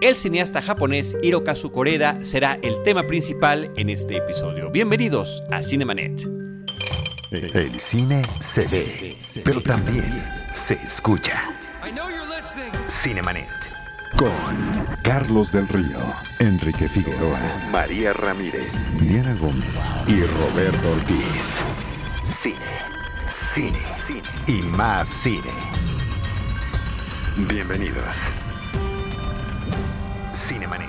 El cineasta japonés Hirokazu Koreda será el tema principal en este episodio. Bienvenidos a Cinemanet. El cine se ve, pero también se escucha. Cinemanet. Con Carlos del Río, Enrique Figueroa, María Ramírez, Diana Gómez y Roberto Ortiz. Cine, cine, cine y más cine. Bienvenidos. Cinemanet.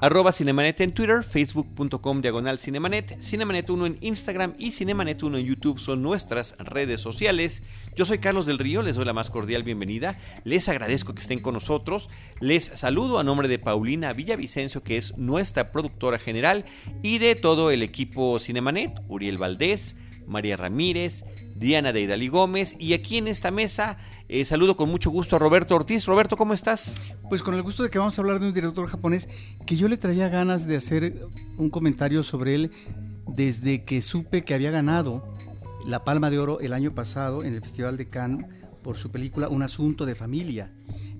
Arroba Cinemanet en Twitter, facebook.com diagonal Cinemanet, Cinemanet 1 en Instagram y Cinemanet 1 en YouTube son nuestras redes sociales. Yo soy Carlos del Río, les doy la más cordial bienvenida, les agradezco que estén con nosotros, les saludo a nombre de Paulina Villavicencio, que es nuestra productora general, y de todo el equipo Cinemanet, Uriel Valdés, María Ramírez, Diana de Gómez y aquí en esta mesa eh, saludo con mucho gusto a Roberto Ortiz. Roberto, ¿cómo estás? Pues con el gusto de que vamos a hablar de un director japonés que yo le traía ganas de hacer un comentario sobre él desde que supe que había ganado la Palma de Oro el año pasado en el Festival de Cannes por su película Un Asunto de Familia.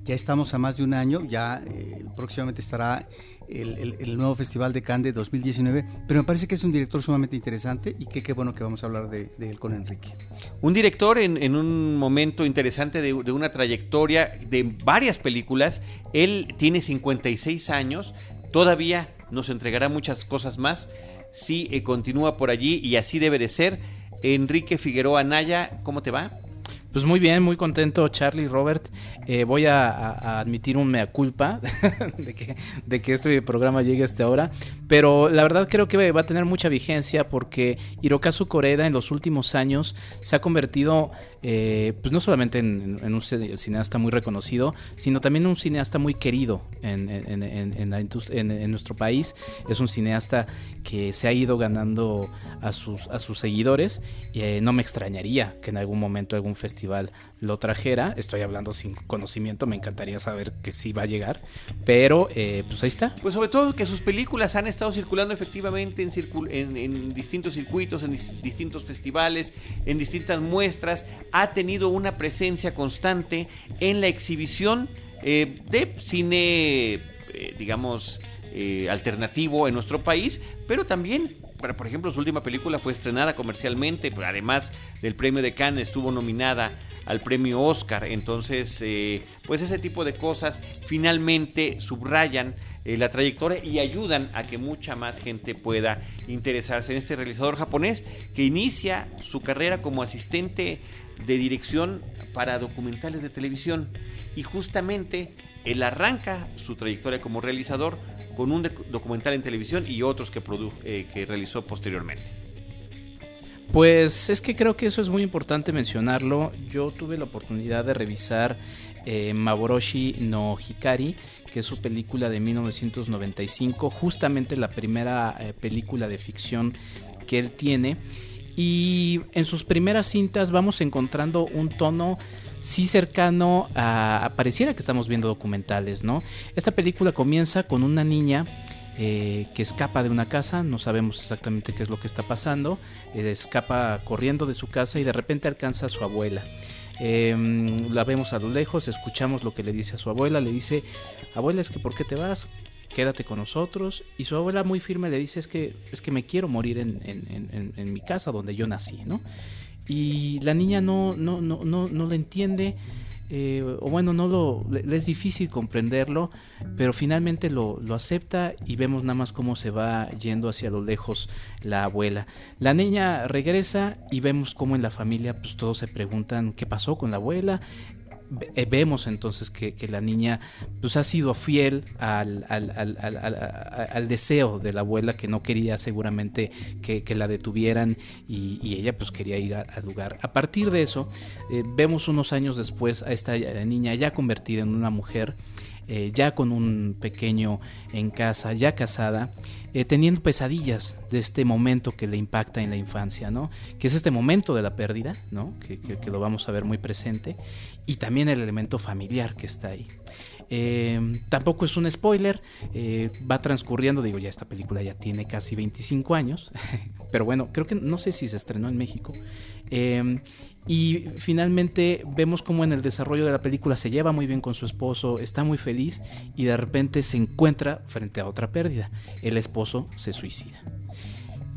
Ya estamos a más de un año, ya eh, próximamente estará el, nuevo Festival de Cannes de 2019, pero me parece que es un director sumamente interesante y que qué bueno que vamos a hablar de, él con Enrique. Un director en, un momento interesante de, una trayectoria de varias películas, él tiene 56 años, todavía nos entregará muchas cosas más si eh, continúa por allí y así debe de ser. Enrique Figueroa Naya, ¿cómo te va? Pues muy bien, muy contento, Charlie, Robert. Eh, voy a, admitir un mea culpa de, que, este programa llegue hasta ahora, pero la verdad creo que va a tener mucha vigencia porque Hirokazu Koreda en los últimos años se ha convertido eh, pues no solamente en, un cineasta muy reconocido, sino también un cineasta muy querido en, en, nuestro país. Es un cineasta que se ha ido ganando a sus, a sus seguidores. y eh, no me extrañaría que en algún momento algún festival lo trajera. Estoy hablando sin conocimiento, me encantaría saber que sí va a llegar. Pero, eh, pues ahí está. Pues sobre todo que sus películas han estado circulando efectivamente en, en, distintos circuitos, en distintos festivales, en distintas muestras. Ha tenido una presencia constante en la exhibición eh, de cine, eh, digamos, alternativo en nuestro país, pero también por ejemplo, su última película fue estrenada comercialmente, pero además del premio de Cannes estuvo nominada al premio Oscar. Entonces, eh, pues ese tipo de cosas finalmente subrayan eh, la trayectoria y ayudan a que mucha más gente pueda interesarse en este realizador japonés que inicia su carrera como asistente de dirección para documentales de televisión y justamente él arranca su trayectoria como realizador con un documental en televisión y otros que, eh, que realizó posteriormente. Pues es que creo que eso es muy importante mencionarlo. Yo tuve la oportunidad de revisar eh, Maboroshi no Hikari, que es su película de 1995, justamente la primera eh, película de ficción que él tiene. Y en sus primeras cintas vamos encontrando un tono sí cercano a, pareciera que estamos viendo documentales, ¿no? Esta película comienza con una niña eh, que escapa de una casa, no sabemos exactamente qué es lo que está pasando, eh, escapa corriendo de su casa y de repente alcanza a su abuela. Em, la vemos a lo lejos, escuchamos lo que le dice a su abuela, le dice, abuela, es que ¿por qué te vas? Quédate con nosotros. Y su abuela muy firme le dice, es que, es que me quiero morir en, en mi casa donde yo nací, ¿no? Y la niña no, no, no, no, no lo entiende eh, o bueno, no lo, le, es difícil comprenderlo, pero finalmente lo, lo, acepta y vemos nada más cómo se va yendo hacia lo lejos la abuela. La niña regresa y vemos cómo en la familia pues todos se preguntan qué pasó con la abuela, vemos entonces que, la niña pues ha sido fiel al, deseo de la abuela que no quería seguramente que, la detuvieran y, ella pues quería ir al lugar. A partir de eso eh, vemos unos años después a esta niña ya convertida en una mujer eh, ya con un pequeño en casa, ya casada, eh, teniendo pesadillas de este momento que le impacta en la infancia, ¿no? Que es este momento de la pérdida, ¿no? Que, lo vamos a ver muy presente, y también el elemento familiar que está ahí. Eh, tampoco es un spoiler, va transcurriendo, digo, ya esta película ya tiene casi 25 años, pero bueno, creo que no sé si se estrenó en México. Y finalmente vemos cómo en el desarrollo de la película se lleva muy bien con su esposo, está muy feliz y de repente se encuentra frente a otra pérdida. El esposo se suicida.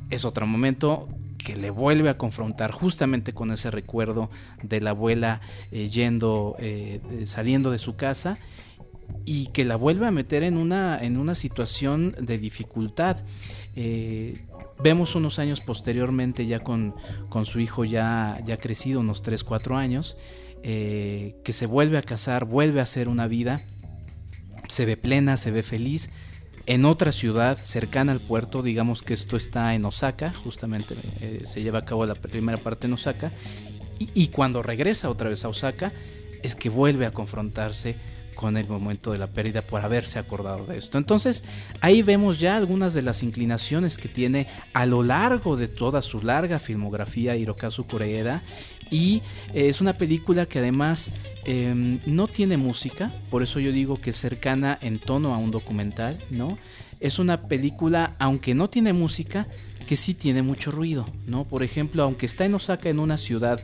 Es otro momento que le vuelve a confrontar justamente con ese recuerdo de la abuela eh, yendo, eh, saliendo de su casa y que la vuelve a meter en una, en una situación de dificultad. Eh, vemos unos años posteriormente ya con, con, su hijo ya, ya crecido, unos 3, 4 años, eh, que se vuelve a casar, vuelve a hacer una vida, se ve plena, se ve feliz, en otra ciudad cercana al puerto, digamos que esto está en Osaka, justamente eh, se lleva a cabo la primera parte en Osaka, y, y cuando regresa otra vez a Osaka, es que vuelve a confrontarse con el momento de la pérdida por haberse acordado de esto. Entonces ahí vemos ya algunas de las inclinaciones que tiene a lo largo de toda su larga filmografía Hirokazu Koreeda y eh, es una película que además em, no tiene música, por eso yo digo que es cercana en tono a un documental, ¿no? Es una película, aunque no tiene música, que sí tiene mucho ruido, ¿no? Por ejemplo, aunque está en Osaka, en una ciudad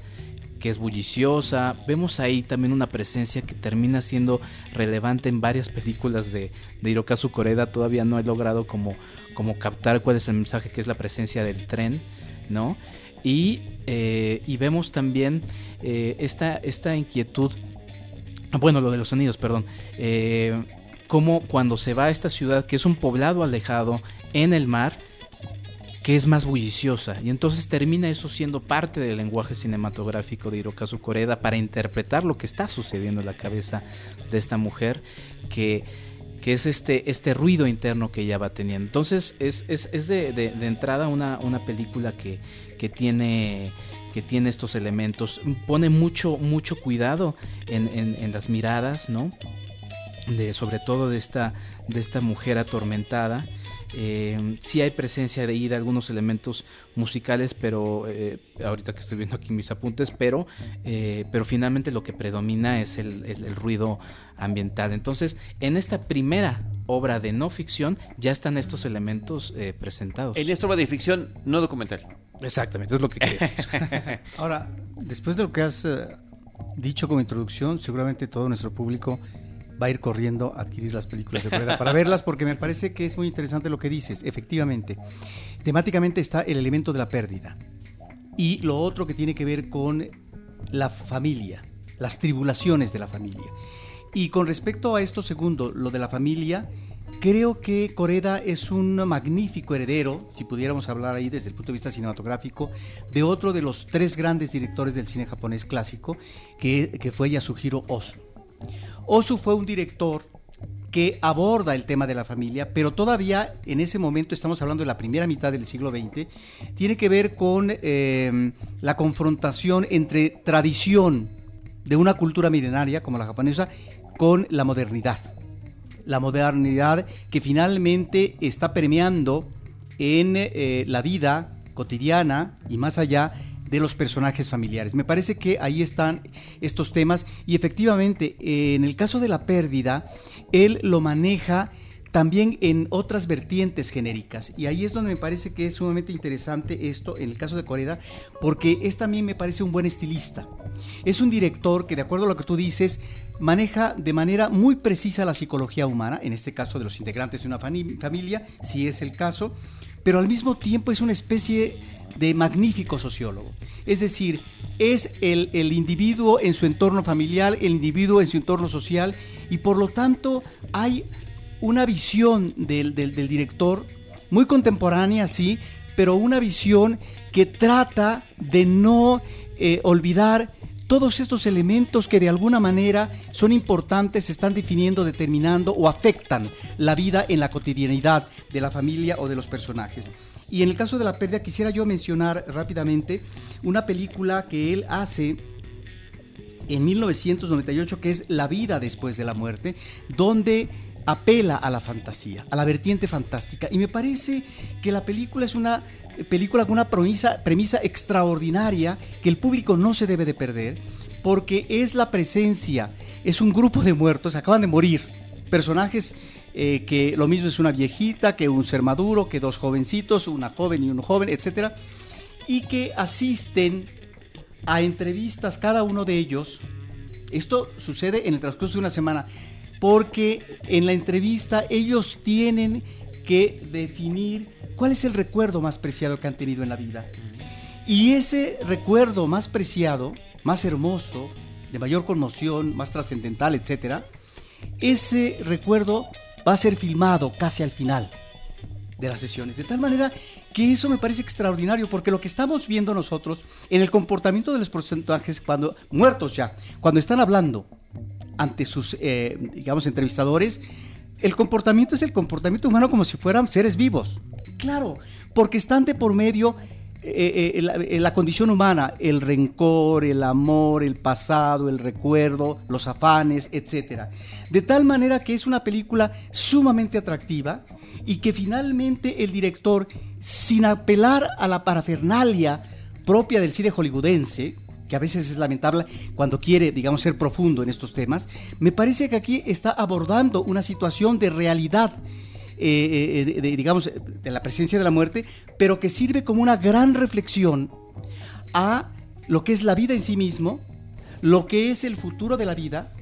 que es bulliciosa. Vemos ahí también una presencia que termina siendo relevante en varias películas de, de Hirokazu Koreda. Todavía no he logrado como, como captar cuál es el mensaje que es la presencia del tren, ¿no? Y, eh, y vemos también eh, esta, esta inquietud, bueno, lo de los sonidos, perdón, eh, como cuando se va a esta ciudad, que es un poblado alejado en el mar, que es más bulliciosa y entonces termina eso siendo parte del lenguaje cinematográfico de Hirokazu Koreda para interpretar lo que está sucediendo en la cabeza de esta mujer que, que es este, este ruido interno que ella va teniendo. Entonces es, es, es de, de, entrada una, una película que, que tiene que tiene estos elementos, pone mucho, mucho cuidado en, en, en las miradas, ¿no? De, sobre todo de esta, de esta mujer atormentada eh, sí hay presencia de ahí de algunos elementos musicales, pero eh, ahorita que estoy viendo aquí mis apuntes, pero, eh, pero finalmente lo que predomina es el, el, el, ruido ambiental. Entonces, en esta primera obra de no ficción ya están estos elementos eh, presentados. En esta obra de ficción no documental. Exactamente, es lo que quería decir. Ahora, después de lo que has dicho como introducción, seguramente todo nuestro público va a ir corriendo a adquirir las películas de Rueda para verlas porque me parece que es muy interesante lo que dices. Efectivamente, temáticamente está el elemento de la pérdida y lo otro que tiene que ver con la familia, las tribulaciones de la familia. Y con respecto a esto segundo, lo de la familia, creo que Coreda es un magnífico heredero, si pudiéramos hablar ahí desde el punto de vista cinematográfico, de otro de los tres grandes directores del cine japonés clásico, que, que fue Yasuhiro Ozu. Osu fue un director que aborda el tema de la familia, pero todavía en ese momento, estamos hablando de la primera mitad del siglo XX, tiene que ver con eh, la confrontación entre tradición de una cultura milenaria como la japonesa con la modernidad. La modernidad que finalmente está permeando en eh, la vida cotidiana y más allá de los personajes familiares. Me parece que ahí están estos temas y efectivamente en el caso de la pérdida, él lo maneja también en otras vertientes genéricas. Y ahí es donde me parece que es sumamente interesante esto en el caso de Coreda, porque es también me parece un buen estilista. Es un director que, de acuerdo a lo que tú dices, maneja de manera muy precisa la psicología humana, en este caso de los integrantes de una familia, si es el caso, pero al mismo tiempo es una especie de magnífico sociólogo. Es decir, es el, individuo en su entorno familiar, el individuo en su entorno social, y por lo tanto hay una visión del director muy contemporánea, sí, pero una visión que trata de no eh, olvidar todos estos elementos que de alguna manera son importantes, están definiendo, determinando o afectan la vida en la cotidianidad de la familia o de los personajes. Y en el caso de la pérdida quisiera yo mencionar rápidamente una película que él hace en 1998 que es La vida después de la muerte, donde apela a la fantasía, a la vertiente fantástica. Y me parece que la película es una película con una premisa, extraordinaria que el público no se debe de perder, porque es la presencia, es un grupo de muertos, acaban de morir, personajes eh, que lo mismo es una viejita, que un ser maduro, que dos jovencitos, una joven y un joven, etcétera, y que asisten a entrevistas cada uno de ellos. Esto sucede en el transcurso de una semana, porque en la entrevista ellos tienen que definir cuál es el recuerdo más preciado que han tenido en la vida. Y ese recuerdo más preciado, más hermoso, de mayor conmoción, más trascendental, etcétera, ese recuerdo va a ser filmado casi al final de las sesiones. De tal manera que eso me parece extraordinario, porque lo que estamos viendo nosotros en el comportamiento de los personajes cuando muertos ya, cuando están hablando ante sus, eh, digamos, entrevistadores, el comportamiento es el comportamiento humano como si fueran seres vivos. Claro, porque están de por medio eh, eh, la, condición humana, el rencor, el amor, el pasado, el recuerdo, los afanes, etc. De tal manera que es una película sumamente atractiva y que finalmente el director, sin apelar a la parafernalia propia del cine hollywoodense, que a veces es lamentable cuando quiere, digamos, ser profundo en estos temas, me parece que aquí está abordando una situación de realidad, eh, eh, de, digamos, de la presencia de la muerte, pero que sirve como una gran reflexión a lo que es la vida en sí mismo, lo que es el futuro de la vida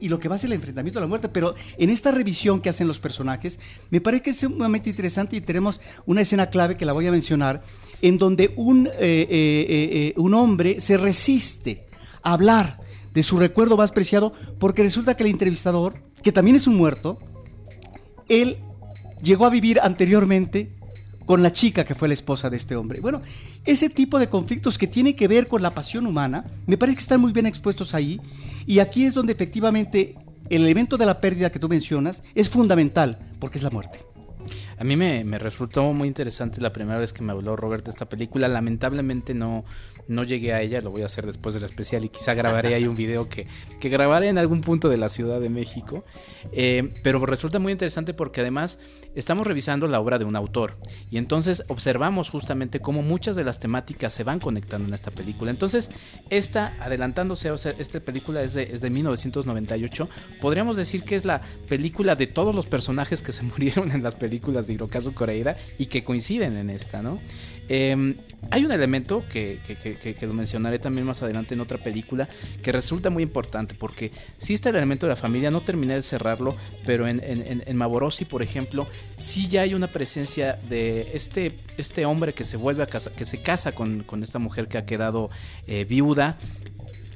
y lo que va a ser el enfrentamiento a la muerte. Pero en esta revisión que hacen los personajes, me parece que es sumamente interesante y tenemos una escena clave que la voy a mencionar, en donde un, eh, eh, eh, un hombre se resiste a hablar de su recuerdo más preciado porque resulta que el entrevistador, que también es un muerto, él llegó a vivir anteriormente con la chica que fue la esposa de este hombre. Bueno, ese tipo de conflictos que tienen que ver con la pasión humana, me parece que están muy bien expuestos ahí, y aquí es donde efectivamente el elemento de la pérdida que tú mencionas es fundamental, porque es la muerte. A mí me, me, resultó muy interesante la primera vez que me habló Robert de esta película. Lamentablemente no, no llegué a ella, lo voy a hacer después del especial y quizá grabaré ahí un video que, que grabaré en algún punto de la Ciudad de México. Eh, pero resulta muy interesante porque además estamos revisando la obra de un autor y entonces observamos justamente cómo muchas de las temáticas se van conectando en esta película. Entonces, esta, adelantándose, o sea, esta película es de, es de 1998, podríamos decir que es la película de todos los personajes que se murieron en las películas de Hirokazu y que coinciden en esta, ¿no? Em, hay un elemento que, lo mencionaré también más adelante en otra película que resulta muy importante porque si está el elemento de la familia, no terminé de cerrarlo, pero en, en, Maborosi, por ejemplo, sí ya hay una presencia de este, este hombre que se vuelve a casa, que se casa con, esta mujer que ha quedado eh, viuda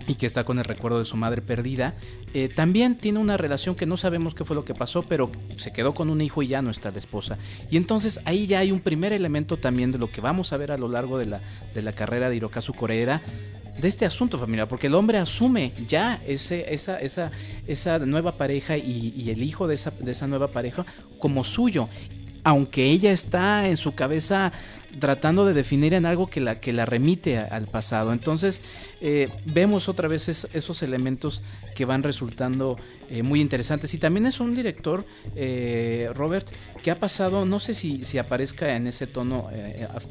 y que está con el recuerdo de su madre perdida, eh, también tiene una relación que no sabemos qué fue lo que pasó, pero se quedó con un hijo y ya no está la esposa. Y entonces ahí ya hay un primer elemento también de lo que vamos a ver a lo largo de la, de la carrera de Hirokazu Koreeda, de este asunto familiar, porque el hombre asume ya ese, esa, esa, esa nueva pareja y, y el hijo de esa, de esa nueva pareja como suyo aunque ella está en su cabeza tratando de definir en algo que la, que la remite al pasado. Entonces eh, vemos otra vez esos elementos que van resultando eh, muy interesantes. Y también es un director, eh, Robert, que ha pasado, no sé si, si aparezca en ese tono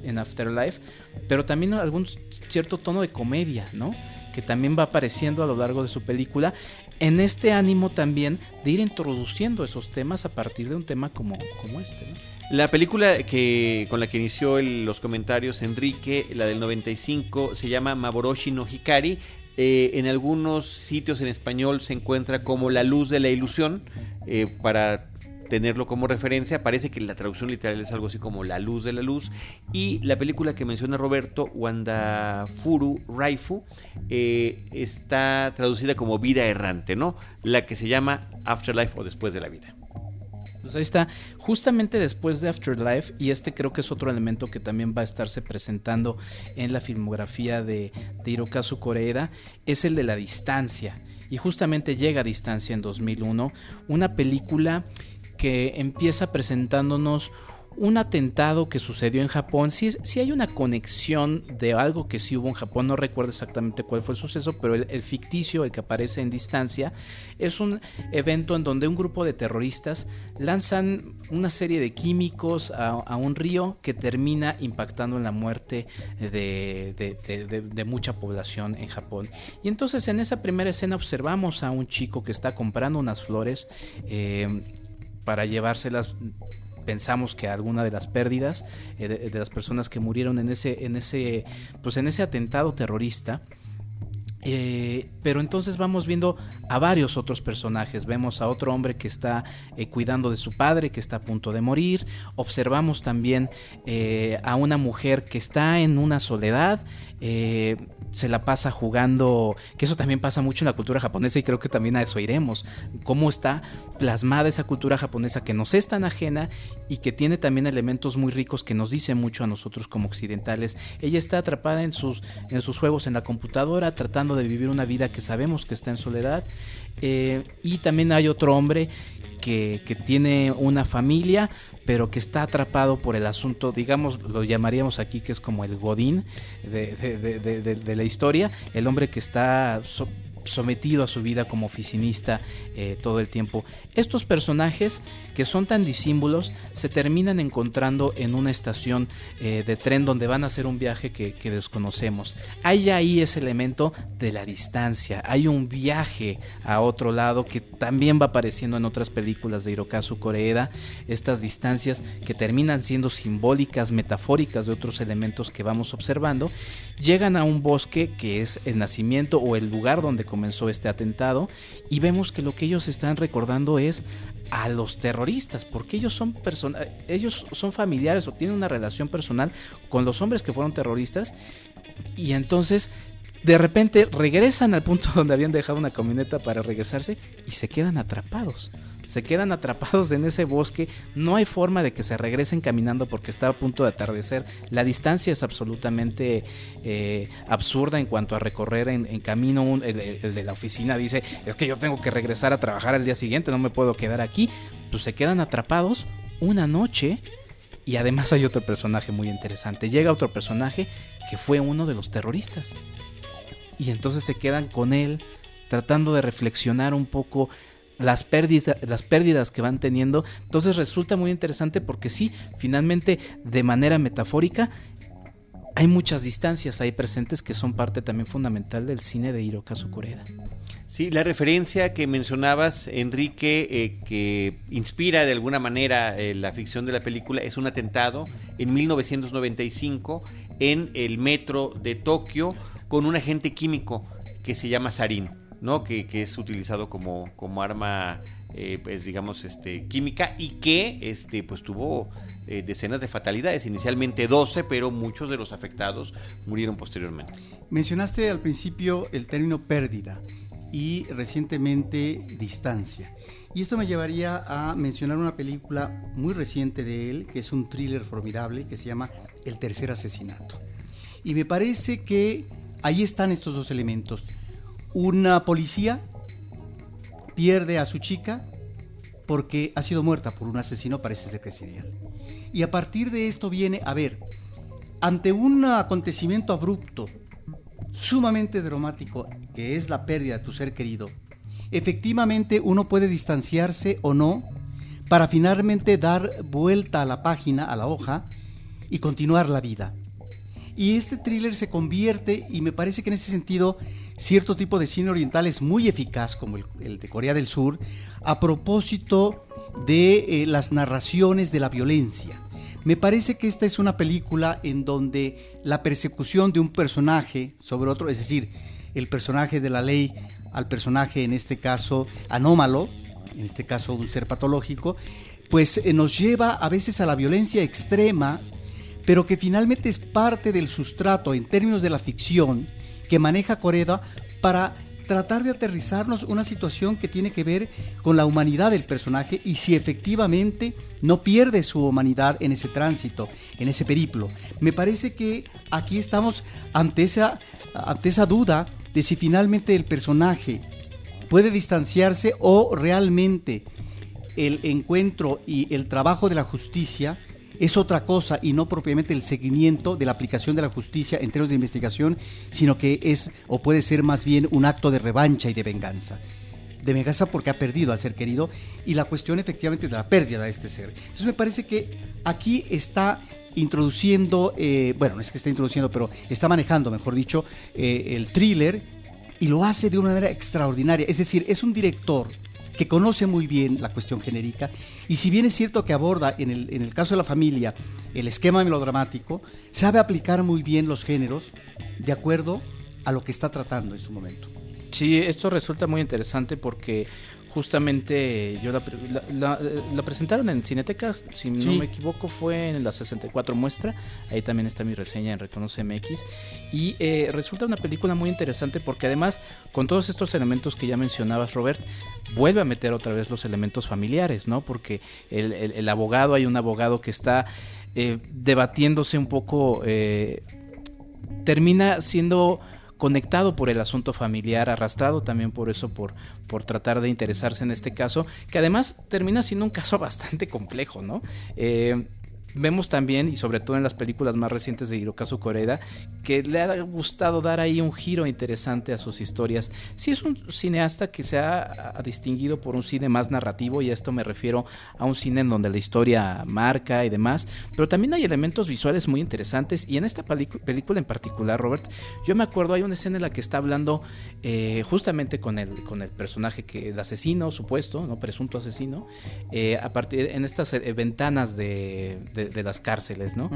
en Afterlife, pero también algún cierto tono de comedia, ¿no? que también va apareciendo a lo largo de su película en este ánimo también de ir introduciendo esos temas a partir de un tema como, como este. La película que con la que inició los comentarios Enrique, la del 95, se llama Maboroshi no Hikari. Eh, en algunos sitios en español se encuentra como La luz de la ilusión, eh, para tenerlo como referencia. Parece que la traducción literal es algo así como La luz de la luz. Y la película que menciona Roberto, Wanda Furu Raifu, eh, está traducida como Vida Errante, ¿no? La que se llama Afterlife o Después de la Vida. Pues ahí está, justamente después de Afterlife, y este creo que es otro elemento que también va a estarse presentando en la filmografía de, de Hirokazu Koreeda, es el de la distancia. Y justamente llega a distancia en 2001, una película que empieza presentándonos un atentado que sucedió en Japón. Sí, hay una conexión de algo que sí hubo en Japón, no recuerdo exactamente cuál fue el suceso, pero el, ficticio, el que aparece en distancia, es un evento en donde un grupo de terroristas lanzan una serie de químicos a, un río que termina impactando en la muerte de, mucha población en Japón. Y entonces en esa primera escena observamos a un chico que está comprando unas flores. Eh, para llevárselas pensamos que alguna de las pérdidas eh, de, las personas que murieron en ese en ese pues en ese atentado terrorista Eh, pero entonces vamos viendo a varios otros personajes. Vemos a otro hombre que está eh, cuidando de su padre, que está a punto de morir. Observamos también a una mujer que está en una soledad. Se la pasa jugando, que eso también pasa mucho en la cultura japonesa y creo que también a eso iremos, cómo está plasmada esa cultura japonesa que nos es tan ajena y que tiene también elementos muy ricos que nos dice mucho a nosotros como occidentales. Ella está atrapada en sus, en sus juegos en la computadora, tratando de vivir una vida que sabemos que está en soledad. Eh, y también hay otro hombre que, tiene una familia, pero que está atrapado por el asunto, digamos, lo llamaríamos aquí que es como el Godín de, la historia, el hombre que está sometido a su vida como oficinista eh, todo el tiempo. Estos personajes que son tan disímbolos se terminan encontrando en una estación eh, de tren donde van a hacer un viaje que, desconocemos. Hay ahí ese elemento de la distancia, hay un viaje a otro lado que también va apareciendo en otras películas de Hirokazu Koreeda, estas distancias que terminan siendo simbólicas, metafóricas de otros elementos que vamos observando, llegan a un bosque que es el nacimiento o el lugar donde comenzó este atentado y vemos que lo que ellos están recordando es a los terroristas, porque ellos son ellos son familiares o tienen una relación personal con los hombres que fueron terroristas y entonces de repente regresan al punto donde habían dejado una camioneta para regresarse y se quedan atrapados se quedan atrapados en ese bosque, no hay forma de que se regresen caminando porque está a punto de atardecer, la distancia es absolutamente eh, absurda en cuanto a recorrer en, camino, el, de la oficina dice, es que yo tengo que regresar a trabajar al día siguiente, no me puedo quedar aquí, pues se quedan atrapados una noche y además hay otro personaje muy interesante, llega otro personaje que fue uno de los terroristas. Y entonces se quedan con él tratando de reflexionar un poco las pérdidas, las pérdidas que van teniendo. Entonces resulta muy interesante porque sí, finalmente de manera metafórica hay muchas distancias ahí presentes que son parte también fundamental del cine de Hirokazu Koreeda. Sí, la referencia que mencionabas, Enrique, eh, que inspira de alguna manera eh, la ficción de la película, es un atentado en 1995 en el metro de Tokio con un agente químico que se llama Sarin. ¿No? Que, es utilizado como, como arma, eh, pues digamos, este, química y que este, pues tuvo eh, decenas de fatalidades, inicialmente 12, pero muchos de los afectados murieron posteriormente. Mencionaste al principio el término pérdida y recientemente distancia. Y esto me llevaría a mencionar una película muy reciente de él, que es un thriller formidable, que se llama El tercer asesinato. Y me parece que ahí están estos dos elementos una policía pierde a su chica porque ha sido muerta por un asesino, parece ser que serial. Y a partir de esto viene, a ver, ante un acontecimiento abrupto, sumamente dramático, que es la pérdida de tu ser querido, efectivamente uno puede distanciarse o no para finalmente dar vuelta a la página, a la hoja, y continuar la vida. Y este thriller se convierte, y me parece que en ese sentido cierto tipo de cine oriental es muy eficaz, como el, de Corea del Sur, a propósito de eh, las narraciones de la violencia. Me parece que esta es una película en donde la persecución de un personaje sobre otro, es decir, el personaje de la ley al personaje, en este caso anómalo, en este caso un ser patológico, pues eh, nos lleva a veces a la violencia extrema, pero que finalmente es parte del sustrato en términos de la ficción, que maneja Coreda para tratar de aterrizarnos una situación que tiene que ver con la humanidad del personaje y si efectivamente no pierde su humanidad en ese tránsito, en ese periplo. Me parece que aquí estamos ante esa, ante esa duda de si finalmente el personaje puede distanciarse o realmente el encuentro y el trabajo de la justicia es otra cosa y no propiamente el seguimiento de la aplicación de la justicia en términos de investigación, sino que es o puede ser más bien un acto de revancha y de venganza. De venganza porque ha perdido al ser querido y la cuestión efectivamente de la pérdida de este ser. Entonces me parece que aquí está introduciendo, eh, bueno, no es que esté introduciendo, pero está manejando, mejor dicho, eh, el thriller y lo hace de una manera extraordinaria. Es decir, es un director que conoce muy bien la cuestión genérica y si bien es cierto que aborda en el, en el caso de la familia el esquema melodramático, sabe aplicar muy bien los géneros de acuerdo a lo que está tratando en su momento. Sí, esto resulta muy interesante porque justamente yo la, presentaron en Cineteca, si no me equivoco, fue en la 64 muestra. Ahí también está mi reseña en Reconoce MX. Y eh, resulta una película muy interesante porque además, con todos estos elementos que ya mencionabas, Robert, vuelve a meter otra vez los elementos familiares, ¿no? Porque el, abogado, hay un abogado que está eh, debatiéndose un poco, eh, termina siendo conectado por el asunto familiar, arrastrado también por eso, por, por tratar de interesarse en este caso, que además termina siendo un caso bastante complejo, ¿no? Eh, vemos también, y sobre todo en las películas más recientes de Hirokazu Koreeda, que le ha gustado dar ahí un giro interesante a sus historias. Sí es un cineasta que se ha, distinguido por un cine más narrativo, y a esto me refiero a un cine en donde la historia marca y demás, pero también hay elementos visuales muy interesantes, y en esta película en particular, Robert, yo me acuerdo, hay una escena en la que está hablando eh, justamente con el, con el personaje, que el asesino, supuesto, no presunto asesino, eh, a partir en estas eh, ventanas de de, las cárceles, ¿no?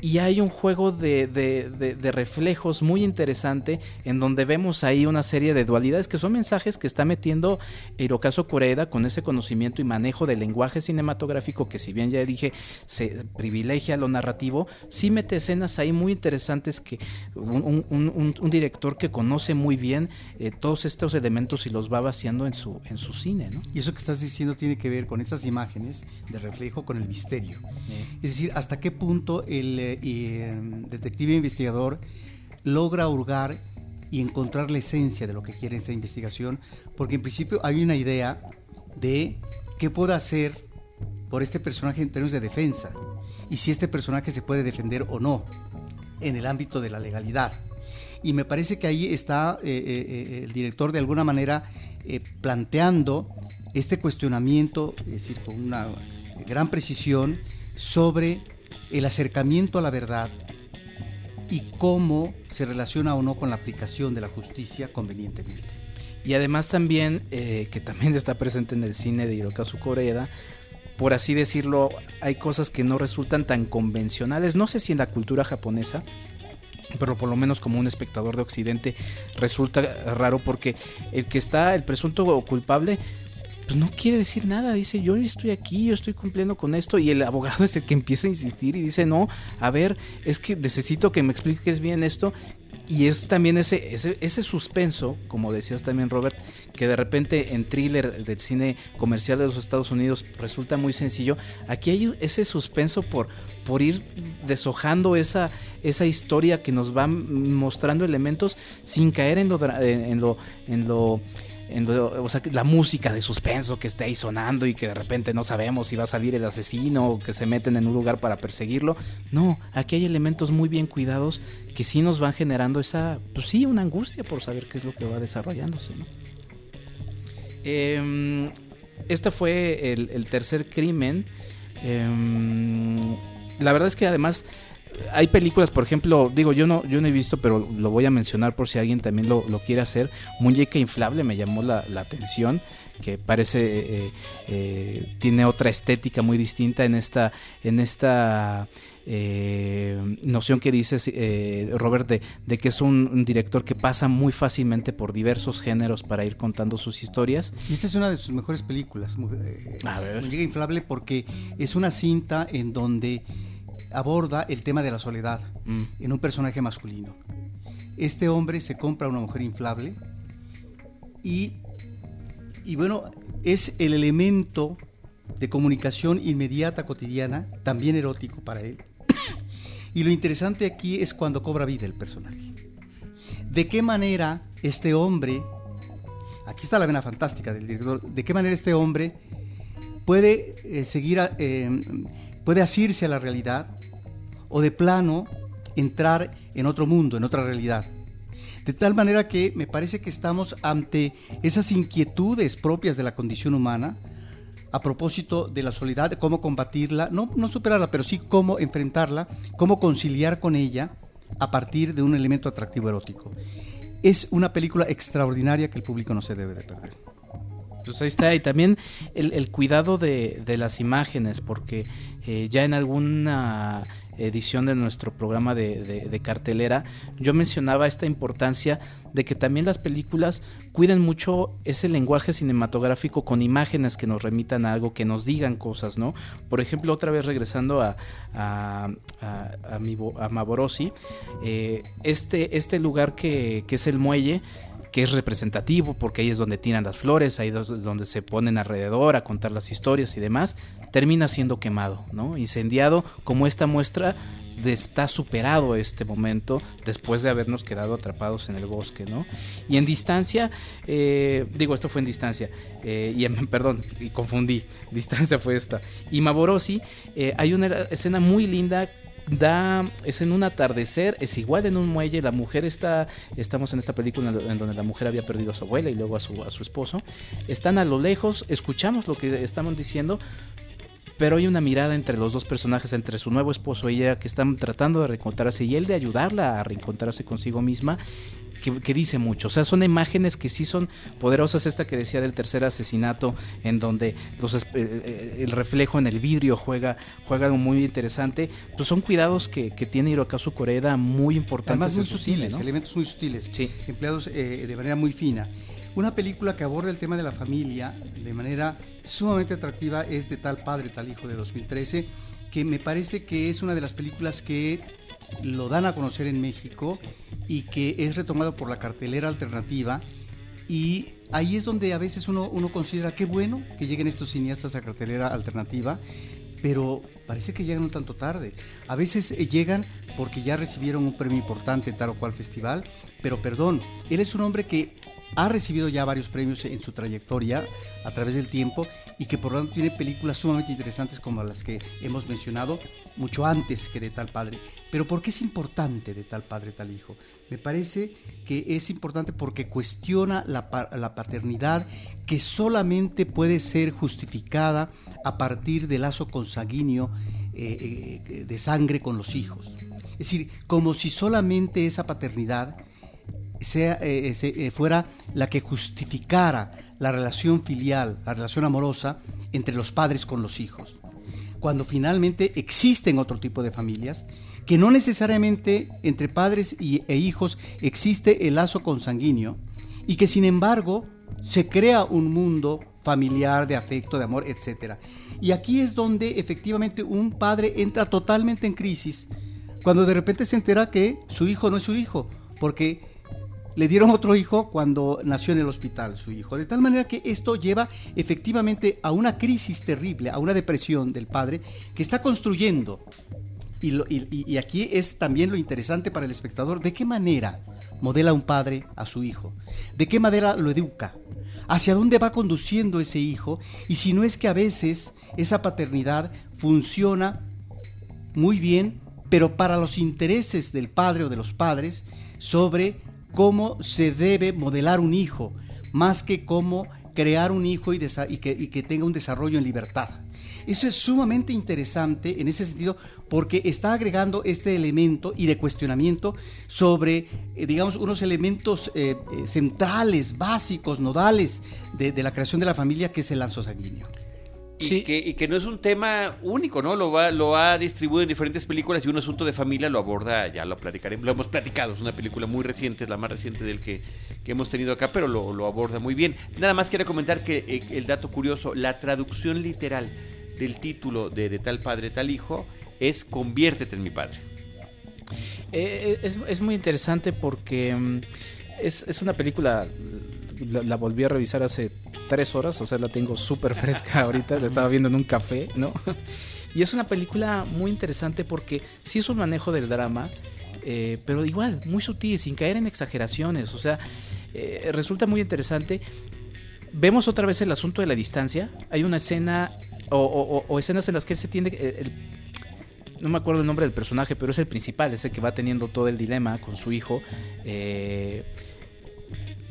Y hay un juego de, de, reflejos muy interesante en donde vemos ahí una serie de dualidades que son mensajes que está metiendo Hirokazu Koreeda con ese conocimiento y manejo del lenguaje cinematográfico que si bien ya dije se privilegia lo narrativo, sí mete escenas ahí muy interesantes que un, un, director que conoce muy bien eh, todos estos elementos y los va vaciando en su, en su cine. ¿no? Y eso que estás diciendo tiene que ver con esas imágenes de reflejo con el misterio. Es decir, hasta qué punto el y em, detective investigador logra hurgar y encontrar la esencia de lo que quiere esta investigación, porque en principio hay una idea de qué puede hacer por este personaje en términos de defensa y si este personaje se puede defender o no en el ámbito de la legalidad. Y me parece que ahí está eh, eh, eh, el director de alguna manera planteando este cuestionamiento, es decir, con una gran precisión, sobre el acercamiento a la verdad y cómo se relaciona o no con la aplicación de la justicia convenientemente. Y además también, eh, que también está presente en el cine de Hirokazu Koreeda, por así decirlo, hay cosas que no resultan tan convencionales. No sé si en la cultura japonesa, pero por lo menos como un espectador de Occidente resulta raro porque el que está, el presunto culpable, pues no quiere decir nada, dice yo estoy aquí, yo estoy cumpliendo con esto y el abogado es el que empieza a insistir y dice no, a ver, es que necesito que me expliques bien esto y es también ese, ese, ese suspenso, como decías también Robert, que de repente en thriller del cine comercial de los Estados Unidos resulta muy sencillo. Aquí hay ese suspenso por, por ir deshojando esa, esa historia que nos va mostrando elementos sin caer en lo, en lo, en lo o sea, la música de suspenso que está ahí sonando y que de repente no sabemos si va a salir el asesino o que se meten en un lugar para perseguirlo. No, aquí hay elementos muy bien cuidados que sí nos van generando esa, pues sí, una angustia por saber qué es lo que va desarrollándose. Eh, este fue el, tercer crimen. Em, la verdad es que además hay películas, por ejemplo, digo, yo no, yo no he visto, pero lo voy a mencionar por si alguien también lo, quiere hacer. Muñeca inflable me llamó la, atención, que parece eh, eh, tiene otra estética muy distinta en esta, en esta eh, noción que dices, Robert, de, que es un, director que pasa muy fácilmente por diversos géneros para ir contando sus historias. Y esta es una de sus mejores películas, Muñeca inflable, porque es una cinta en donde aborda el tema de la soledad mm. en un personaje masculino. Este hombre se compra una mujer inflable y, y bueno, es el elemento de comunicación inmediata, cotidiana, también erótico para él. Y lo interesante aquí es cuando cobra vida el personaje. ¿De qué manera este hombre, aquí está la vena fantástica del director, de qué manera este hombre puede eh, seguir, eh, puede asirse a la realidad o de plano entrar en otro mundo, en otra realidad. De tal manera que me parece que estamos ante esas inquietudes propias de la condición humana a propósito de la soledad, de cómo combatirla, no, no superarla, pero sí cómo enfrentarla, cómo conciliar con ella a partir de un elemento atractivo erótico. Es una película extraordinaria que el público no se debe de perder. Pues ahí está, y también el, cuidado de, las imágenes, porque eh, ya en alguna edición de nuestro programa de, cartelera, yo mencionaba esta importancia de que también las películas cuiden mucho ese lenguaje cinematográfico con imágenes que nos remitan a algo, que nos digan cosas, ¿no? Por ejemplo, otra vez regresando a, a, a, Maborosi, eh, este, este lugar que, que es el muelle, que es representativo porque ahí es donde tiran las flores, ahí es donde se ponen alrededor a contar las historias y demás, termina siendo quemado, ¿no? Incendiado como esta muestra de está superado este momento después de habernos quedado atrapados en el bosque, ¿no? Y en distancia, eh, digo, esto fue en distancia, eh, y perdón, y confundí, distancia fue esta. Y Maborosi, eh, hay una escena muy linda da es en un atardecer, es igual en un muelle, la mujer está estamos en esta película en donde la mujer había perdido a su abuela y luego a su a su esposo. Están a lo lejos, escuchamos lo que estaban diciendo, pero hay una mirada entre los dos personajes, entre su nuevo esposo y ella, que están tratando de reencontrarse y él de ayudarla a reencontrarse consigo misma que, dice mucho. O sea, son imágenes que sí son poderosas. Esta que decía del tercer asesinato, en donde los, eh, eh, el reflejo en el vidrio juega, juega algo muy interesante. Pues son cuidados que, que tiene Hirokazu Koreda muy importantes. Además, muy sutiles, elementos muy sutiles, empleados eh, de manera muy fina. Una película que aborda el tema de la familia de manera sumamente atractiva es De tal padre, tal hijo de 2013, que me parece que es una de las películas que lo dan a conocer en México y que es retomado por la cartelera alternativa. Y ahí es donde a veces uno, uno considera qué bueno que lleguen estos cineastas a cartelera alternativa, pero parece que llegan un tanto tarde. A veces eh, llegan porque ya recibieron un premio importante en tal o cual festival, pero perdón, él es un hombre que ha recibido ya varios premios en su trayectoria a través del tiempo y que por lo tanto tiene películas sumamente interesantes como las que hemos mencionado mucho antes que de tal padre. Pero ¿por qué es importante de tal padre, tal hijo? Me parece que es importante porque cuestiona la, paternidad que solamente puede ser justificada a partir del lazo consanguíneo eh, eh, de sangre con los hijos. Es decir, como si solamente esa paternidad sea, eh, fuera la que justificara la relación filial, la relación amorosa entre los padres con los hijos. Cuando finalmente existen otro tipo de familias que no necesariamente entre padres y, e hijos existe el lazo consanguíneo y que sin embargo se crea un mundo familiar de afecto, de amor, etc. Y aquí es donde efectivamente un padre entra totalmente en crisis cuando de repente se entera que su hijo no es su hijo, porque le dieron otro hijo cuando nació en el hospital su hijo. De tal manera que esto lleva efectivamente a una crisis terrible, a una depresión del padre que está construyendo y, aquí es también lo interesante para el espectador, ¿de qué manera modela un padre a su hijo? ¿De qué manera lo educa? ¿Hacia dónde va conduciendo ese hijo? Y si no es que a veces esa paternidad funciona muy bien, pero para los intereses del padre o de los padres sobre cómo se debe modelar un hijo, más que cómo crear un hijo y, que, tenga un desarrollo en libertad. Eso es sumamente interesante en ese sentido porque está agregando este elemento y de cuestionamiento sobre, eh, digamos, unos elementos eh, eh, centrales, básicos, nodales de, la creación de la familia, que es el lanzo sanguíneo. Y, que, y, que, no es un tema único, ¿no? Lo, va, lo ha distribuido en diferentes películas y un asunto de familia lo aborda, ya lo platicaremos, lo hemos platicado, es una película muy reciente, es la más reciente del que, que hemos tenido acá, pero lo, lo, aborda muy bien. Nada más quiero comentar que el dato curioso, la traducción literal del título de, de tal padre, tal hijo, es Conviértete en mi padre. Eh, es, es, muy interesante porque mm, es, es, una película, la, volví a revisar hace tres horas, o sea, la tengo súper fresca ahorita, la estaba viendo en un café, ¿no? Y es una película muy interesante porque sí es un manejo del drama, eh, pero igual, muy sutil, sin caer en exageraciones, o sea, eh, resulta muy interesante. Vemos otra vez el asunto de la distancia. Hay una escena o, escenas en las que él se tiende... Eh, no me acuerdo el nombre del personaje, pero es el principal, es el que va teniendo todo el dilema con su hijo. Eh,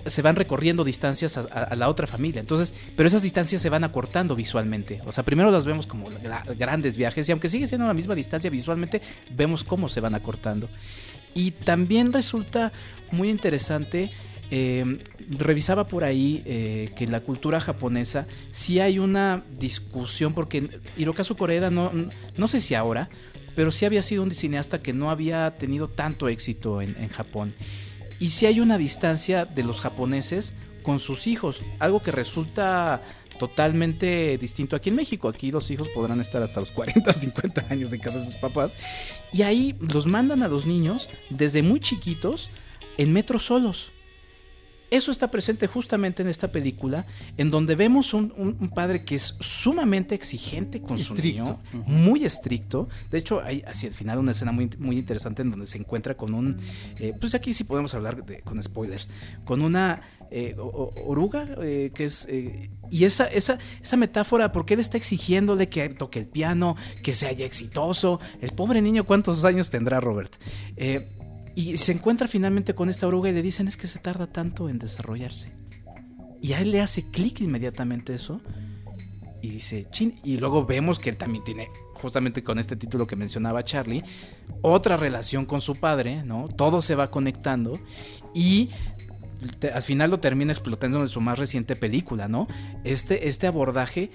se van recorriendo distancias a, la otra familia. Entonces, pero esas distancias se van acortando visualmente. O sea, primero las vemos como grandes viajes y aunque sigue siendo la misma distancia visualmente, vemos cómo se van acortando. Y también resulta muy interesante eh, revisaba por ahí eh, que en la cultura japonesa sí hay una discusión, porque Hirokazu Koreda, no, no sé si ahora, pero sí había sido un cineasta que no había tenido tanto éxito en Japón. Y sí hay una distancia de los japoneses con sus hijos, algo que resulta totalmente distinto aquí en México. Aquí los hijos podrán estar hasta los 40, 50 años de casa de sus papás. Y ahí los mandan a los niños desde muy chiquitos en metros solos. Eso está presente justamente en esta película, en donde vemos un, un, padre que es sumamente exigente con su niño, muy estricto. De hecho, hay hacia el final una escena muy, muy interesante en donde se encuentra con un, eh, pues aquí sí podemos hablar de, con spoilers, con una eh, oruga, eh, que es... Eh, y esa, esa, esa metáfora, porque él está exigiéndole que toque el piano, que sea ya exitoso. El pobre niño, ¿cuántos años tendrá Robert? Eh, y se encuentra finalmente con esta oruga y le dicen es que se tarda tanto en desarrollarse. Y a él le hace clic inmediatamente eso. Y dice, chin. Y luego vemos que él también tiene, justamente con este título que mencionaba Charlie, otra relación con su padre, ¿no? Todo se va conectando. Y al final lo termina explotando en su más reciente película, ¿no? Este, este abordaje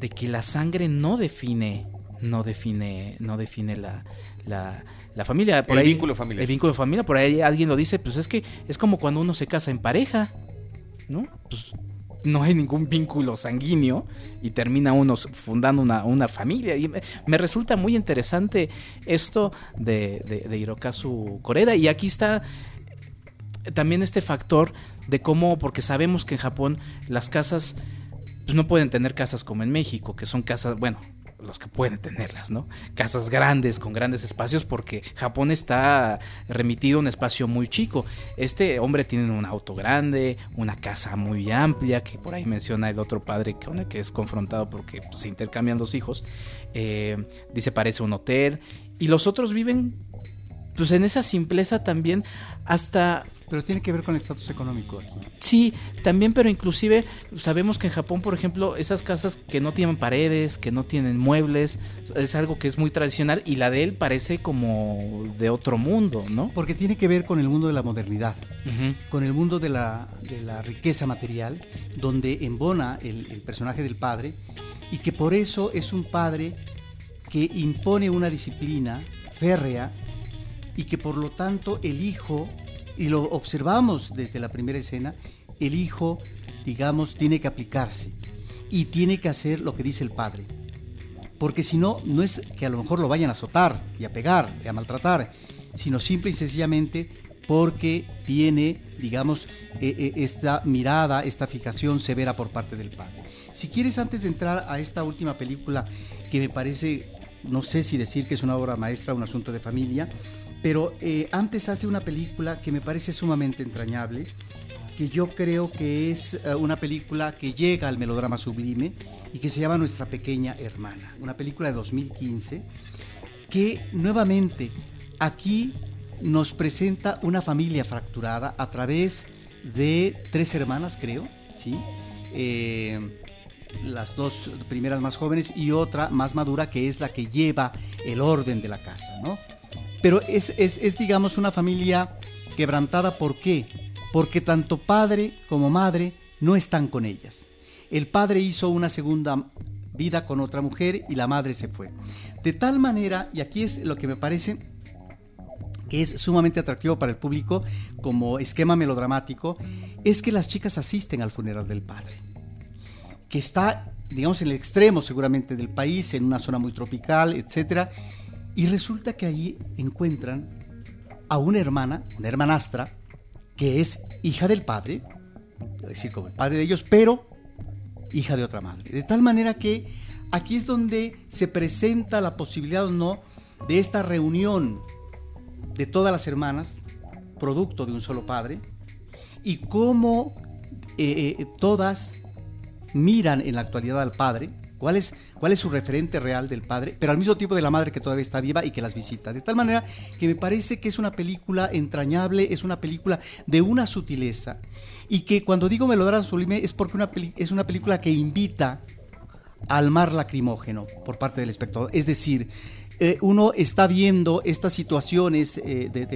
de que la sangre no define, no define, no define la, la, la familia. Por el vínculo familiar. El vínculo familiar. Por ahí alguien lo dice, pues es que es como cuando uno se casa en pareja, ¿no? Pues no hay ningún vínculo sanguíneo y termina uno fundando una, una familia. Y me, me, resulta muy interesante esto de, de, de Hirokazu Koreda. Y aquí está también este factor de cómo, porque sabemos que en Japón las casas pues no pueden tener casas como en México, que son casas, bueno, los que pueden tenerlas, ¿no? Casas grandes, con grandes espacios, porque Japón está remitido a un espacio muy chico. Este hombre tiene un auto grande, una casa muy amplia, que por ahí menciona el otro padre con el que es confrontado porque se intercambian los hijos. Eh, dice parece un hotel. Y los otros viven, pues en esa simpleza también, hasta pero tiene que ver con el estatus económico aquí. Sí, también, pero inclusive sabemos que en Japón, por ejemplo, esas casas que no tienen paredes, que no tienen muebles, es algo que es muy tradicional y la de él parece como de otro mundo, ¿no? Porque tiene que ver con el mundo de la modernidad, uh -huh. con el mundo de la, de la, riqueza material, donde embona el, el personaje del padre y que por eso es un padre que impone una disciplina férrea y que por lo tanto el hijo y lo observamos desde la primera escena, el hijo, digamos, tiene que aplicarse y tiene que hacer lo que dice el padre. Porque si no, no es que a lo mejor lo vayan a azotar y a pegar y a maltratar, sino simple y sencillamente porque tiene, digamos, eh, eh, esta mirada, esta fijación severa por parte del padre. Si quieres, antes de entrar a esta última película, que me parece, no sé si decir que es una obra maestra, un asunto de familia, pero eh, antes hace una película que me parece sumamente entrañable, que yo creo que es uh, una película que llega al melodrama sublime y que se llama Nuestra pequeña hermana, una película de 2015 que nuevamente aquí nos presenta una familia fracturada a través de tres hermanas, creo, ¿sí? Eh, las dos primeras más jóvenes y otra más madura que es la que lleva el orden de la casa, ¿no? Pero es, es, es, digamos, una familia quebrantada. ¿Por qué? Porque tanto padre como madre no están con ellas. El padre hizo una segunda vida con otra mujer y la madre se fue. De tal manera, y aquí es lo que me parece que es sumamente atractivo para el público como esquema melodramático, es que las chicas asisten al funeral del padre, que está, digamos, en el extremo seguramente del país, en una zona muy tropical, etcétera y resulta que allí encuentran a una hermana, una hermanastra, que es hija del padre, es decir, como el padre de ellos, pero hija de otra madre. De tal manera que aquí es donde se presenta la posibilidad o no de esta reunión de todas las hermanas, producto de un solo padre, y cómo eh, eh, todas miran en la actualidad al padre, cuál es, cuál es su referente real del padre, pero al mismo tiempo de la madre que todavía está viva y que las visita. De tal manera que me parece que es una película entrañable, es una película de una sutileza y que cuando digo melodrama sublime es porque es una película que invita al mar lacrimógeno por parte del espectador. Es decir, eh, uno está viendo estas situaciones eh, de,